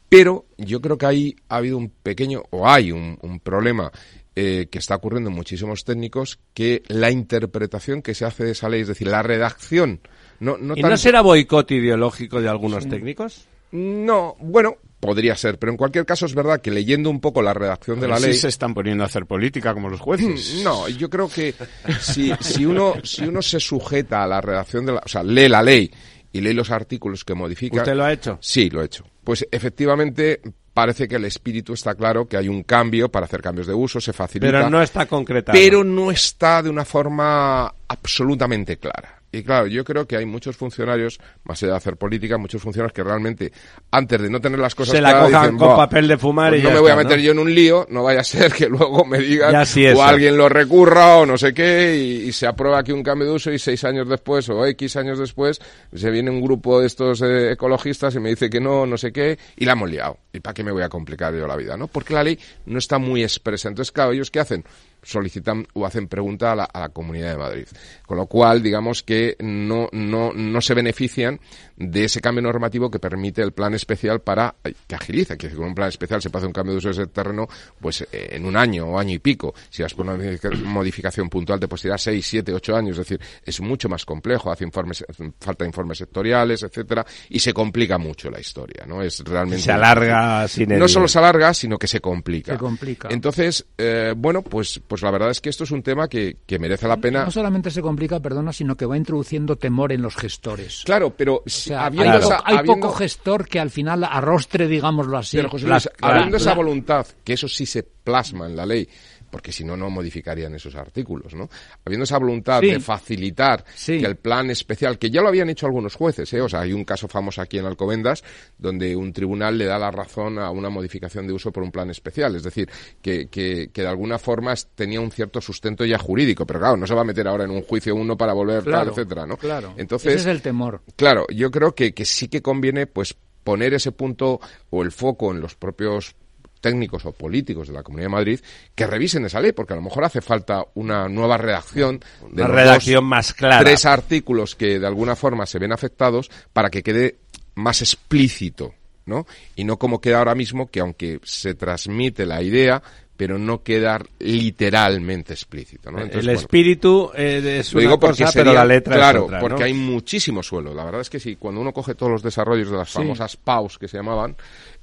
Pero yo creo que ahí ha habido un pequeño, o hay un, un problema eh, que está ocurriendo en muchísimos técnicos, que la interpretación que se hace de esa ley, es decir, la redacción, no, no ¿Y tanto- no será boicot ideológico de algunos técnicos? No, bueno, podría ser, pero en cualquier caso es verdad que leyendo un poco la redacción de la Sí ley... se están poniendo a hacer política como los jueces. No, yo creo que si, si, uno, si uno se sujeta a la redacción de la... O sea, lee la ley y lee los artículos que modifican... ¿Usted lo ha hecho? Sí, lo he hecho. Pues efectivamente parece que el espíritu está claro, que hay un cambio para hacer cambios de uso, se facilita... Pero no está concretado. pero no está de una forma absolutamente clara. Y claro, yo creo que hay muchos funcionarios, más allá de hacer política, muchos funcionarios que realmente, antes de no tener las cosas Se la claras, cojan dicen, con "Buah, papel de fumar pues y no ya me voy a meter ¿no? yo en un lío, no vaya a ser que luego me digan o alguien lo recurra o no sé qué y, y se aprueba aquí un cambio de uso y seis años después o X años después se viene un grupo de estos eh, ecologistas y me dice que no, no sé qué y la hemos liado. ¿Y para qué me voy a complicar yo la vida? ¿no? Porque la ley no está muy expresa. Entonces, claro, ¿ellos qué hacen? Solicitan o hacen pregunta a la, a la Comunidad de Madrid. Con lo cual, digamos que no, no, no se benefician de ese cambio normativo que permite el plan especial para que agiliza, que con un plan especial se puede hacer un cambio de uso de ese terreno pues eh, en un año o año y pico. Si vas por una modifica- modificación puntual te puedes tirar seis, siete, ocho años, es decir, es mucho más complejo, hace informes, falta informes sectoriales, etcétera, y se complica mucho la historia, ¿no? Es realmente Se alarga sin no solo se alarga, sino que se complica. Se complica. Entonces, eh, bueno, pues, pues la verdad es que esto es un tema que, que merece la pena. No solamente se complica, perdona, sino que va introduciendo temor en los gestores. Claro, pero O si- sea, habiendo, hay, hay habiendo- poco gestor que al final arrostre, digámoslo así. pero, José Luis, la- habiendo esa la- voluntad, que eso sí se plasma en la ley, porque si no, no modificarían esos artículos, ¿no? Habiendo esa voluntad Sí. de facilitar Sí. que el plan especial, que ya lo habían hecho algunos jueces, ¿eh? O sea, hay un caso famoso aquí en Alcobendas donde un tribunal le da la razón a una modificación de uso por un plan especial, es decir, que, que, que de alguna forma tenía un cierto sustento ya jurídico, pero claro, no se va a meter ahora en un juicio uno para volver Claro, tal, etcétera, ¿no? claro. Entonces, Ese es el temor. Claro, yo creo que, que sí que conviene pues poner ese punto o el foco en los propios técnicos o políticos de la Comunidad de Madrid que revisen esa ley, porque a lo mejor hace falta una nueva redacción de Una redacción dos, más clara. tres artículos que de alguna forma se ven afectados para que quede más explícito, ¿no? Y no como queda ahora mismo, que aunque se transmite la idea, pero no queda literalmente explícito, ¿no? Entonces, el bueno, espíritu eh, es lo una digo porque cosa, sería, pero la letra claro, es otra, ¿no? porque hay muchísimo suelo. La verdad es que sí, cuando uno coge todos los desarrollos de las famosas PAUs que se llamaban,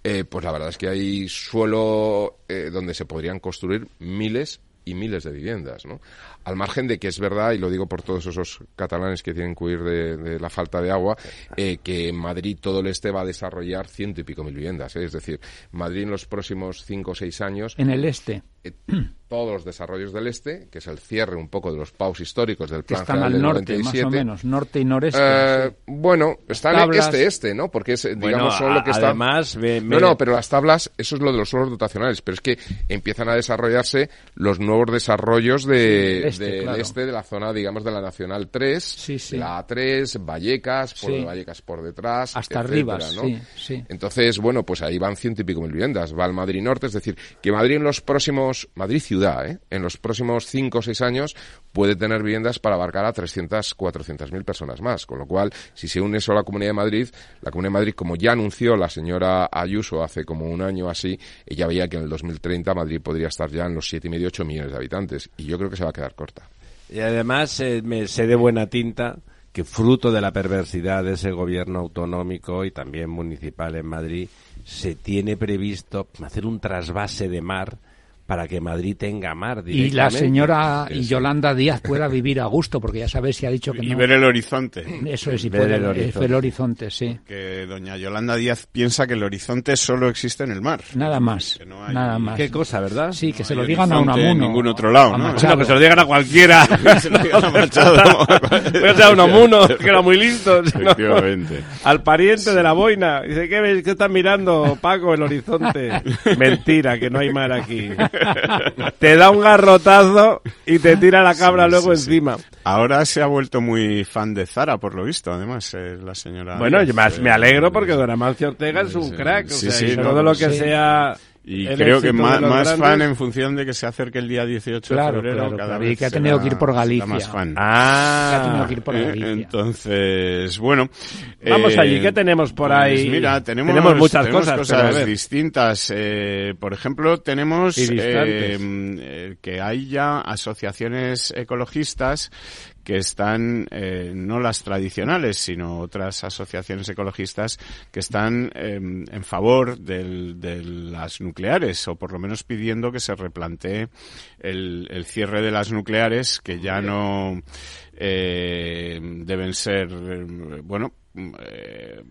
eh, pues la verdad es que hay suelo eh, donde se podrían construir miles y miles de viviendas, ¿no? Al margen de que es verdad, y lo digo por todos esos catalanes que tienen que huir de, de la falta de agua, eh, que en Madrid todo el este va a desarrollar ciento y pico mil viviendas. ¿eh? Es decir, Madrid en los próximos cinco o seis años En el este. eh, todos los desarrollos del este, que es el cierre un poco de los paus históricos del Que plan están general al del norte, más 97. o menos, norte y noreste. Eh. Bueno, están Tablas. este-este, ¿no? Porque es, Bueno, digamos, son lo que está... además, me- me- No, no, pero las tablas, eso es lo de los suelos dotacionales, pero es que empiezan a desarrollarse los nuevos desarrollos de, Sí, este, claro. este, de la zona, digamos, de la Nacional 3, Sí, sí. de la A3, Vallecas, por Sí. Vallecas por detrás, Hasta etcétera, arriba, ¿no? sí, sí. Entonces, bueno, pues ahí van ciento y pico mil viviendas. Va al Madrid Norte, es decir, que Madrid en los próximos, Madrid ciudad, ¿eh? en los próximos cinco o seis años puede tener viviendas para abarcar a 300, 400 mil personas más. Con lo cual, si se une eso a la Comunidad de Madrid, la Comunidad de Madrid, como ya anunció la señora Ayuso hace como un año así, ella veía que en el 2030 Madrid podría estar ya en los siete y medio, ocho millones de habitantes. Y yo creo que se va a quedar corta. Y además eh, me sé de buena tinta que fruto de la perversidad de ese gobierno autonómico y también municipal en Madrid, se tiene previsto hacer un trasvase de mar para que Madrid tenga mar Y la señora Sí, y sí. Yolanda Díaz pueda vivir a gusto, porque ya sabéis si ha dicho que Y no. ver el horizonte. Eso es, y Ver puede el ver horizonte. el horizonte, sí. Que doña Yolanda Díaz piensa que el horizonte solo existe en el mar. Nada más, Que no hay- nada más. Qué cosa, ¿verdad? Sí, que No se lo digan a horizonte en Unamuno. ningún otro lado, ¿no? Bueno, que se lo digan a cualquiera. Se lo digan a Machado. A Unamuno, que era muy listo. Efectivamente. Al pariente de la boina. Dice, ¿qué, ves? ¿qué estás mirando, Paco, el horizonte? Mentira, que no hay mar aquí. Te da un garrotazo y te tira la cabra Sí, luego sí, sí. encima. Ahora se ha vuelto muy fan de Zara, por lo visto, además, eh, la señora. Bueno, yo más eh, me alegro porque Don Amancio Ortega es un crack. O sea, no, todo lo que sea. Y el creo que más, más fan en función de que se acerque el día 18 Claro, de febrero, claro, cada claro, y vez que ha será- tenido que ir por será Galicia. más fan. Ah, Ha tenido que ir por Eh, Galicia. Entonces, bueno. Vamos eh, allí, ¿qué tenemos por pues ahí? Mira, tenemos, Tenemos muchas tenemos cosas, ver. distintas. Eh, por ejemplo, tenemos Y eh, eh, que hay ya asociaciones ecologistas que están, eh, no las tradicionales, sino otras asociaciones ecologistas que están eh, en favor del- de las nucleares, o por lo menos pidiendo que se replantee el, el cierre de las nucleares, que ya no eh, deben ser, eh, bueno, eh,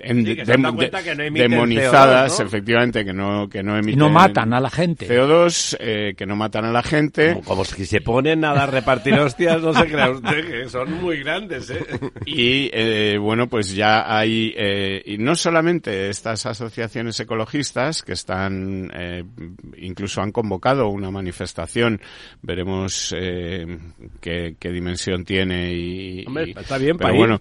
en- Sí, que se han dado dem- cuenta de- que no emiten demonizadas, CO2, ¿no? efectivamente, que no, que no Y emiten no matan a la gente. CO2, eh, que no matan a la gente. Como, como si se ponen a dar repartir hostias, no se crea usted que son muy grandes, ¿eh? Y eh, bueno, pues ya hay, eh, y no solamente estas asociaciones ecologistas que están, eh, incluso han convocado una manifestación, veremos eh, qué, qué dimensión tiene y, Hombre, y- está bien pero para ir. bueno,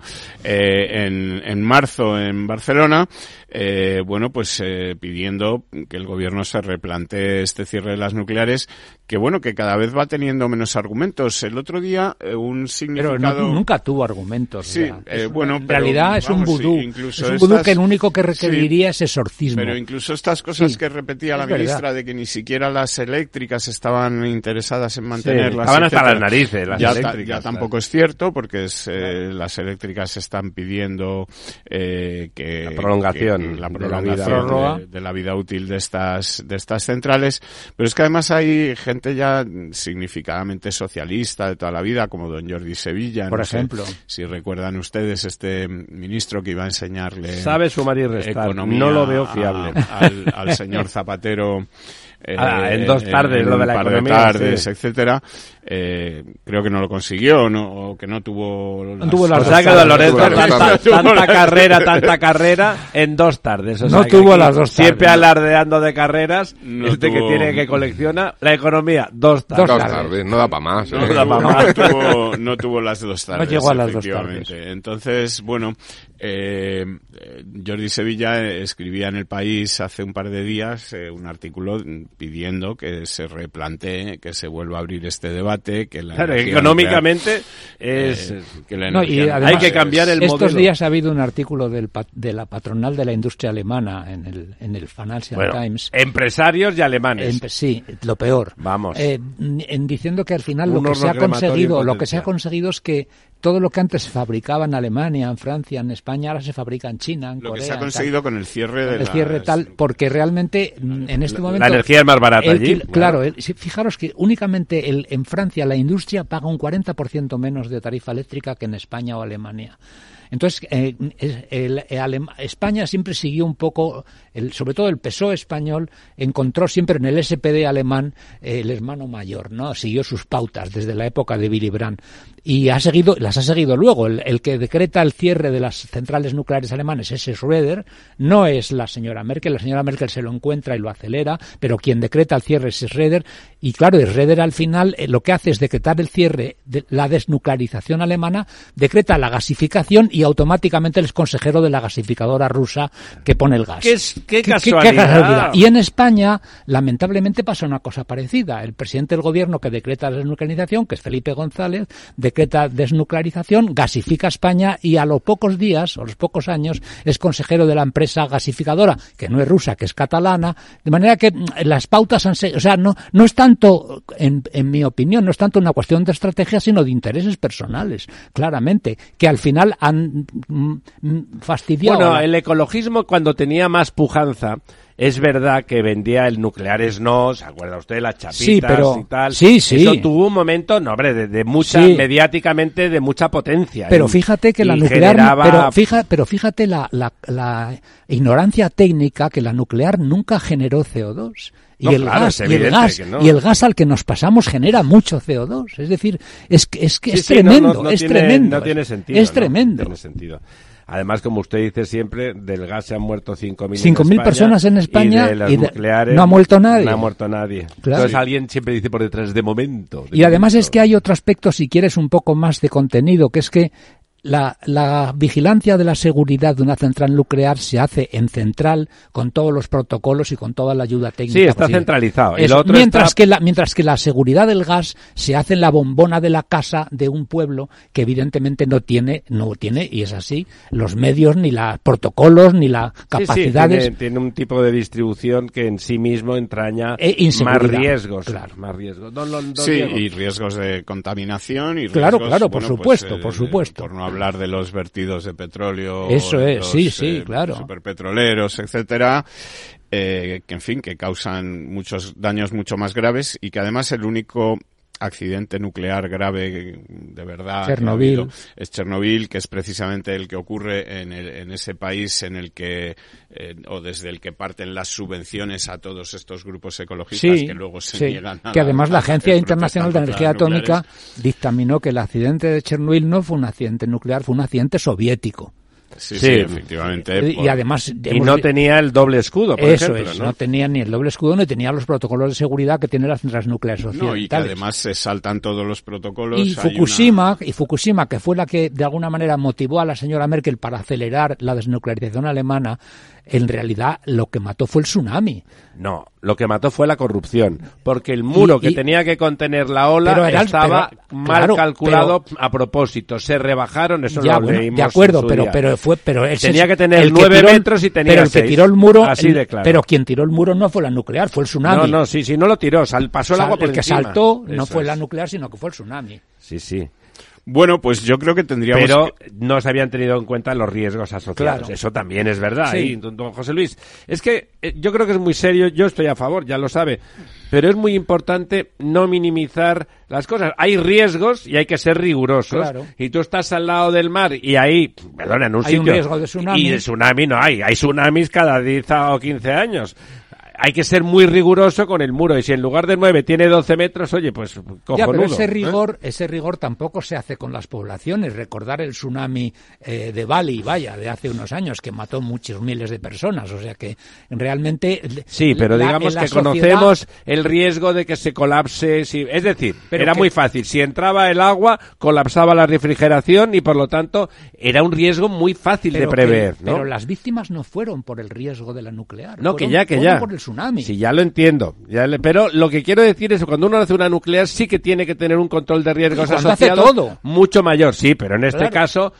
en, en marzo en Barcelona, eh, bueno, pues eh, pidiendo que el gobierno se replantee este cierre de las nucleares, que bueno, que cada vez va teniendo menos argumentos. El otro día eh, un Pero significado... no- nunca tuvo argumentos. Sí, eh, bueno, en pero, realidad es un vamos, vudú. sí, incluso es un vudú estas- que lo único que sí. requeriría es exorcismo. Pero incluso estas cosas Sí, que repetía la es verdad. ministra de que ni siquiera las eléctricas estaban interesadas en mantenerlas. estaban hasta las narices, las ya, eléctricas, ya tampoco es cierto porque es, eh, las eléctricas están pidiendo eh, que La prolongación que la de la prolongación vida. De, de la vida útil de estas de estas centrales. Pero es que además hay gente ya significadamente socialista de toda la vida como don Jordi Sevilla. Por no sé ejemplo. si recuerdan ustedes este ministro que iba a enseñarle Sabe sumar y restar. economía No lo veo a- fiable. al, al señor Zapatero. Eh, Ah, en dos tardes, en lo de un la par economía, tardes, sí. etcétera. Eh, creo que no lo consiguió, no, o que no tuvo. las- tuvo las O dos sea que don tardes. Lorenzo, Tuvo las dos tanta, tardes. tanta carrera, tanta carrera en dos tardes. O No sea tuvo las dos Siempre tardes. alardeando de carreras, No este que tiene que colecciona la economía, dos tardes. Dos Dos tardes. tardes, no da para más. No, ¿eh? da pa' más. no tuvo, no tuvo las dos tardes. llegó a las dos efectivamente. Entonces, bueno, eh, eh, Jordi Sevilla eh, escribía en El País hace un par de días eh, un artículo pidiendo que se replantee, que se vuelva a abrir este debate, que la Claro, económicamente nuclear, es... eh, que la No, y energía además, Hay que cambiar el Estos modelo. días ha habido un artículo del de la patronal de la industria alemana en el, en el Financial Bueno, Times. empresarios y alemanes. En- sí, lo peor. Vamos. Eh, en diciendo que al final lo que se ha conseguido, lo que se ha conseguido es que todo lo que antes se fabricaba en Alemania, en Francia, en España, ahora se fabrica en China, en Lo Corea. que se ha conseguido con el cierre de el cierre tal, porque realmente mm, en este momento... La energía es más barata el allí. Claro, fijaros que únicamente en Francia la industria paga un 40% menos de tarifa eléctrica que en España o Alemania. Entonces, eh, el, España siempre siguió un poco, el, sobre todo el PSOE español, encontró siempre en el SPD alemán eh, el hermano mayor, ¿no? Siguió sus pautas desde la época de Willy Brandt y ha seguido, las ha seguido luego. El, que decreta el cierre de las centrales nucleares alemanes es Schröder, no es la señora Merkel. La señora Merkel se lo encuentra y lo acelera, pero quien decreta el cierre es Schröder. Y claro, Schröder al final eh, lo que hace es decretar el cierre de la desnuclearización alemana, decreta la gasificación y automáticamente es consejero de la gasificadora rusa que pone el gas. ¿Qué, casualidad? Y en España, lamentablemente, pasa una cosa parecida. El presidente del gobierno que decreta la desnuclearización, que es Felipe González, decreta desnuclearización, gasifica España y a los pocos días o los pocos años es consejero de la empresa gasificadora, que no es rusa, que es catalana, de manera que mm, las pautas han o sea, no, no es tanto, en, en mi opinión, no es tanto una cuestión de estrategia, sino de intereses personales, claramente, que al final han mm, mm, fastidiado. Bueno, el ecologismo cuando tenía más pujanza es verdad que vendía el nucleares no, ¿se acuerda usted? Las chapitas y tal. Sí, sí. Eso tuvo un momento, no, hombre, de, mucha, mediáticamente de mucha potencia. Pero fíjate que la nuclear, pero, fija, pero fíjate la, la, la ignorancia técnica que la nuclear nunca generó CO2. Y, el gas, y, el gas, y el gas al que nos pasamos genera mucho CO2. Es decir, es que es, que es tremendo, es tremendo. No tiene sentido. Es tremendo. tiene sentido. Además, como usted dice siempre, del gas se han muerto 5.000 5.000 personas en España y, de no ha muerto nadie. No ha muerto nadie. Entonces alguien siempre dice por detrás de momento. y además es que hay otro aspecto, si quieres un poco más de contenido, que es que la, la, vigilancia de la seguridad de una central nuclear se hace en central con todos los protocolos y con toda la ayuda técnica. Sí, está centralizado. mientras, que la, mientras que la seguridad del gas se hace en la bombona de la casa de un pueblo que evidentemente no tiene, no tiene, y es así, los medios, ni los protocolos, ni las capacidades. Sí, tiene, un tipo de distribución que en sí mismo entraña e más riesgos. Claro. Más riesgos. sí, y riesgos de contaminación. Y claro, claro, por pues, supuesto, por eh, supuesto hablar de los vertidos de petróleo. Eso es, sí, sí, eh, claro. Superpetroleros, etcétera. Eh, que en fin, que causan muchos daños mucho más graves y que además el único accidente nuclear grave de verdad Chernobyl. es Chernobyl, que es precisamente el que ocurre en, en ese país en el que, eh, o desde el que parten las subvenciones a todos estos grupos ecologistas que luego se niegan a Que además la Agencia Internacional de Energía Atómica dictaminó que el accidente de Chernobyl no fue un accidente nuclear, fue un accidente soviético. Sí, sí, efectivamente. Y además... Y no tenía el doble escudo, por eso ejemplo, es, ¿no? tenía ni el doble escudo ni tenía los protocolos de seguridad que tienen las centrales nucleares No, y que además se saltan todos los protocolos. Y Fukushima, y Fukushima, que fue la que de alguna manera motivó a la señora Merkel para acelerar la desnuclearización alemana, en realidad lo que mató fue el tsunami. No, lo que mató fue la corrupción, porque el muro que tenía que contener la ola estaba mal calculado a propósito. Se rebajaron, eso lo leímos De acuerdo, pero pero fue pero tenía que tener nueve metros y tenía Pero el que tiró el muro, Así de claro. pero quien tiró el muro no fue la nuclear, fue el tsunami. No, no, sí, sí, no lo tiró, pasó el agua por El que saltó no fue la nuclear, sino que fue el tsunami. Sí, sí. Bueno, pues yo creo que tendríamos. Pero no se habían tenido en cuenta los riesgos asociados. Eso también es verdad. Sí. don José Luis, es que eh, yo creo que es muy serio. Yo estoy a favor, ya lo sabe. Pero es muy importante no minimizar las cosas. Hay riesgos y hay que ser rigurosos. Y tú estás al lado del mar y ahí, perdón, en un hay sitio. Un riesgo de tsunami. Y de tsunami no hay. Hay tsunamis cada 10 o 15 años hay que ser muy riguroso con el muro y si en lugar de 9 tiene 12 metros, oye, pues cojonudo. Ya, pero ese ¿eh? rigor, ese rigor tampoco se hace con las poblaciones. Recordar el tsunami eh, de Bali, vaya, de hace unos años que mató muchos miles de personas, o sea que realmente Sí, pero digamos que conocemos el riesgo de que se colapse, si... es decir, era muy fácil, si entraba el agua, colapsaba la refrigeración y por lo tanto era un riesgo muy fácil de prever, Pero las víctimas no fueron por el riesgo de la nuclear, no, que ya, que ya. Sí, ya lo entiendo. pero lo que quiero decir es que cuando uno hace una nuclear sí que tiene que tener un control de riesgos asociado todo. mucho mayor. Sí, pero en este caso,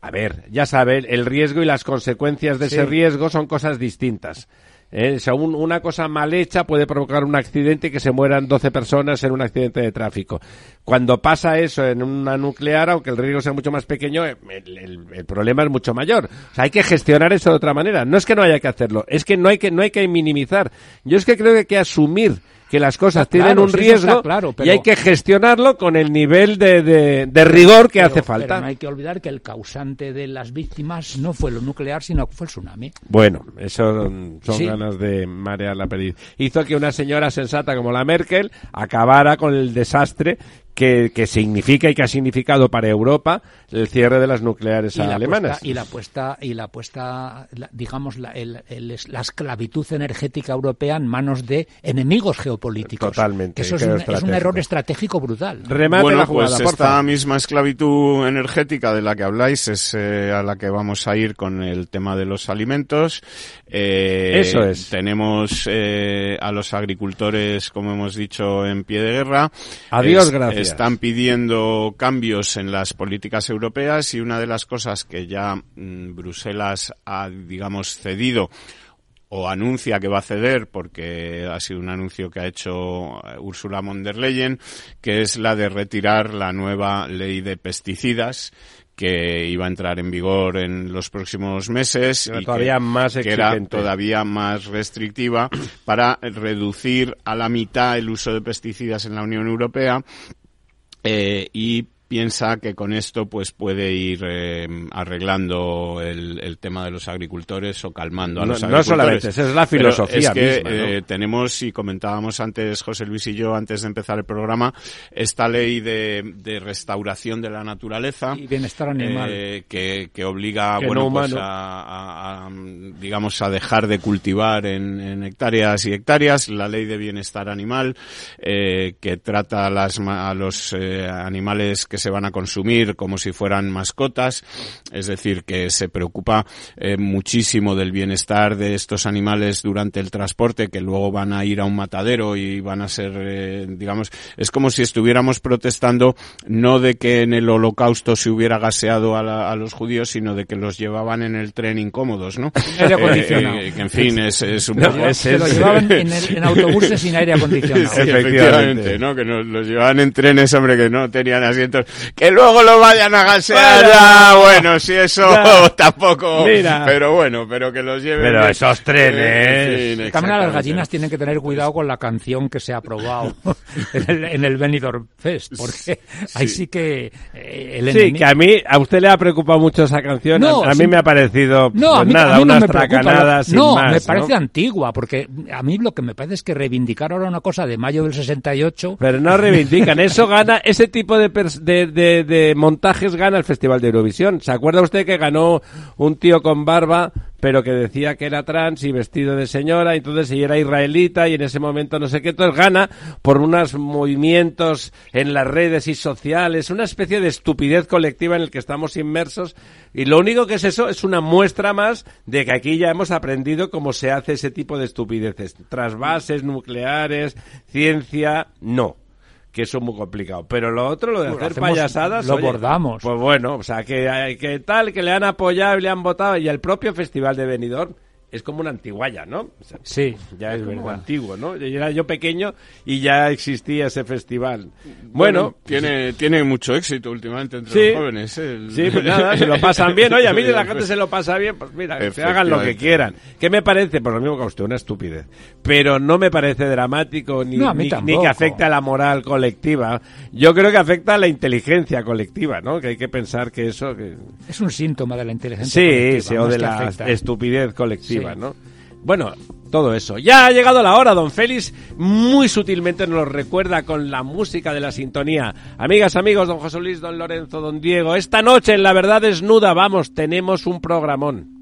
a ver, ya saben, el riesgo y las consecuencias de ese riesgo son cosas distintas. ¿Eh? una cosa mal hecha puede provocar un accidente y que se mueran 12 personas en un accidente de tráfico. Cuando pasa eso en una nuclear, aunque el riesgo sea mucho más pequeño, eh, el, problema es mucho mayor. O sea, hay que gestionar eso de otra manera. No es que no haya que hacerlo, es que no hay que, no hay que minimizar. Yo es que creo que hay que asumir que las cosas Está tienen claro, un riesgo y hay que gestionarlo con el nivel de, de- de rigor que Pero- hace falta. Pero no hay que olvidar que el causante de las víctimas no fue lo nuclear, sino que fue el tsunami. Bueno, eso son Sí. ganas de marear la perdiz. Hizo que una señora sensata como la Merkel acabara con el desastre que, que significa y que ha significado para Europa el cierre de las nucleares y la alemanas. puesta, y la puesta y la puesta la- digamos la, el- el- la esclavitud energética europea en manos de enemigos geopolíticos Totalmente, Que eso es un, es un estratégico. error estratégico brutal Remate bueno, la jugada, pues esta misma esclavitud energética de la que habláis es eh, a la que vamos a ir con el tema de los alimentos. Eh, Eso es. Tenemos eh, a los agricultores, como hemos dicho, en pie de guerra. Adiós, Es- gracias. Están pidiendo cambios en las políticas europeas y una de las cosas que ya mm, Bruselas ha, digamos, cedido o anuncia que va a ceder, porque ha sido un anuncio que ha hecho eh, Ursula von der Leyen, que es la de retirar la nueva ley de pesticidas que iba a entrar en vigor en los próximos meses Era y todavía que, más que era todavía más restrictiva para reducir a la mitad el uso de pesticidas en la Unión Europea eh, y piensa que con esto pues puede ir eh, arreglando el, el tema de los agricultores o calmando a No- los no agricultores. solamente, esa es la Pero filosofía es que misma, ¿no? eh, tenemos y comentábamos antes José Luis y yo antes de empezar el programa esta ley de, de restauración de la naturaleza y bienestar animal eh, que, que obliga Que bueno no pues a, a- a, digamos a dejar de cultivar en, en hectáreas y hectáreas la ley de bienestar animal que trata a, las, a los animales que se van a consumir como si fueran mascotas es decir que se preocupa eh, muchísimo del bienestar de estos animales durante el transporte que luego van a ir a un matadero y van a ser eh, digamos es como si estuviéramos protestando no de que en el holocausto se hubiera gaseado a, la- a los judíos sino de que los llevaban en el tren incómodos no Aire acondicionado. Eh, eh, que en fin es, es un No, poco es- se lo llevaban en, el- en autobuses sin aire acondicionado Sí, Efectivamente. efectivamente, ¿no? Que nos los llevaban en trenes, hombre, que no tenían asientos. Que luego lo vayan a gasear, Bueno. si eso Ya. tampoco. Mira. Pero bueno, pero que los lleven. Pero esos trenes. Eh, en fin, De todas maneras, las gallinas tienen que tener cuidado con la canción que se ha aprobado en el, en el Benidorm Fest, porque ahí sí que eh, el Sí, enemigo- que a mí, a usted le ha preocupado mucho esa canción. No, a, a mí sí. me ha parecido No, pues a mí, nada, a mí no unas me preocupa. sin no, más, me ¿no? parece antigua, porque a mí lo que me parece es que reivindicar ahora una cosa de mayo del 68 Pero no reivindican. Eso gana, ese tipo de, de, montajes gana el Festival de Eurovisión. ¿Se acuerda usted que ganó un tío con barba, pero que decía que era trans y vestido de señora, entonces y era israelita y en ese momento no sé qué, entonces gana por unos movimientos en las redes y sociales, una especie de estupidez colectiva en el que estamos inmersos y lo único que es eso es una muestra más de que aquí ya hemos aprendido cómo se hace ese tipo de estupideces. Trasvases nucleares, ciencia, no. Que eso es muy complicado. Pero lo otro, lo de hacer hacemos- payasadas. lo bordamos. Pues bueno, o sea, que, que tal, que le han apoyado y le han votado. Y el propio Festival de Benidorm es como una antiguaya, ¿no? O sea, Sí, ya es, es como verdad. antiguo, ¿no? Yo era yo pequeño y ya existía ese festival. Bueno, tiene, tiene mucho éxito últimamente entre Sí. los jóvenes. El- Sí, pues nada, se lo pasan bien. Oye, a mí de la gente se lo pasa bien, pues mira, que hagan lo que quieran. ¿Qué me parece? Por lo mismo que a usted, una estupidez. Pero no me parece dramático ni, No, ni, que afecte a la moral colectiva. Yo creo que afecta a la inteligencia colectiva, ¿no? Que hay que pensar que eso... Que... es un síntoma de la inteligencia Sí, colectiva, sí, o de la afecta. estupidez colectiva, Bueno, todo eso. Ya ha llegado la hora, don Félix muy sutilmente nos lo recuerda con la música de la sintonía. Amigas, amigos, don José Luis, don Lorenzo, don Diego, esta noche en La Verdad Desnuda, vamos, tenemos un programón.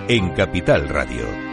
en Capital Radio.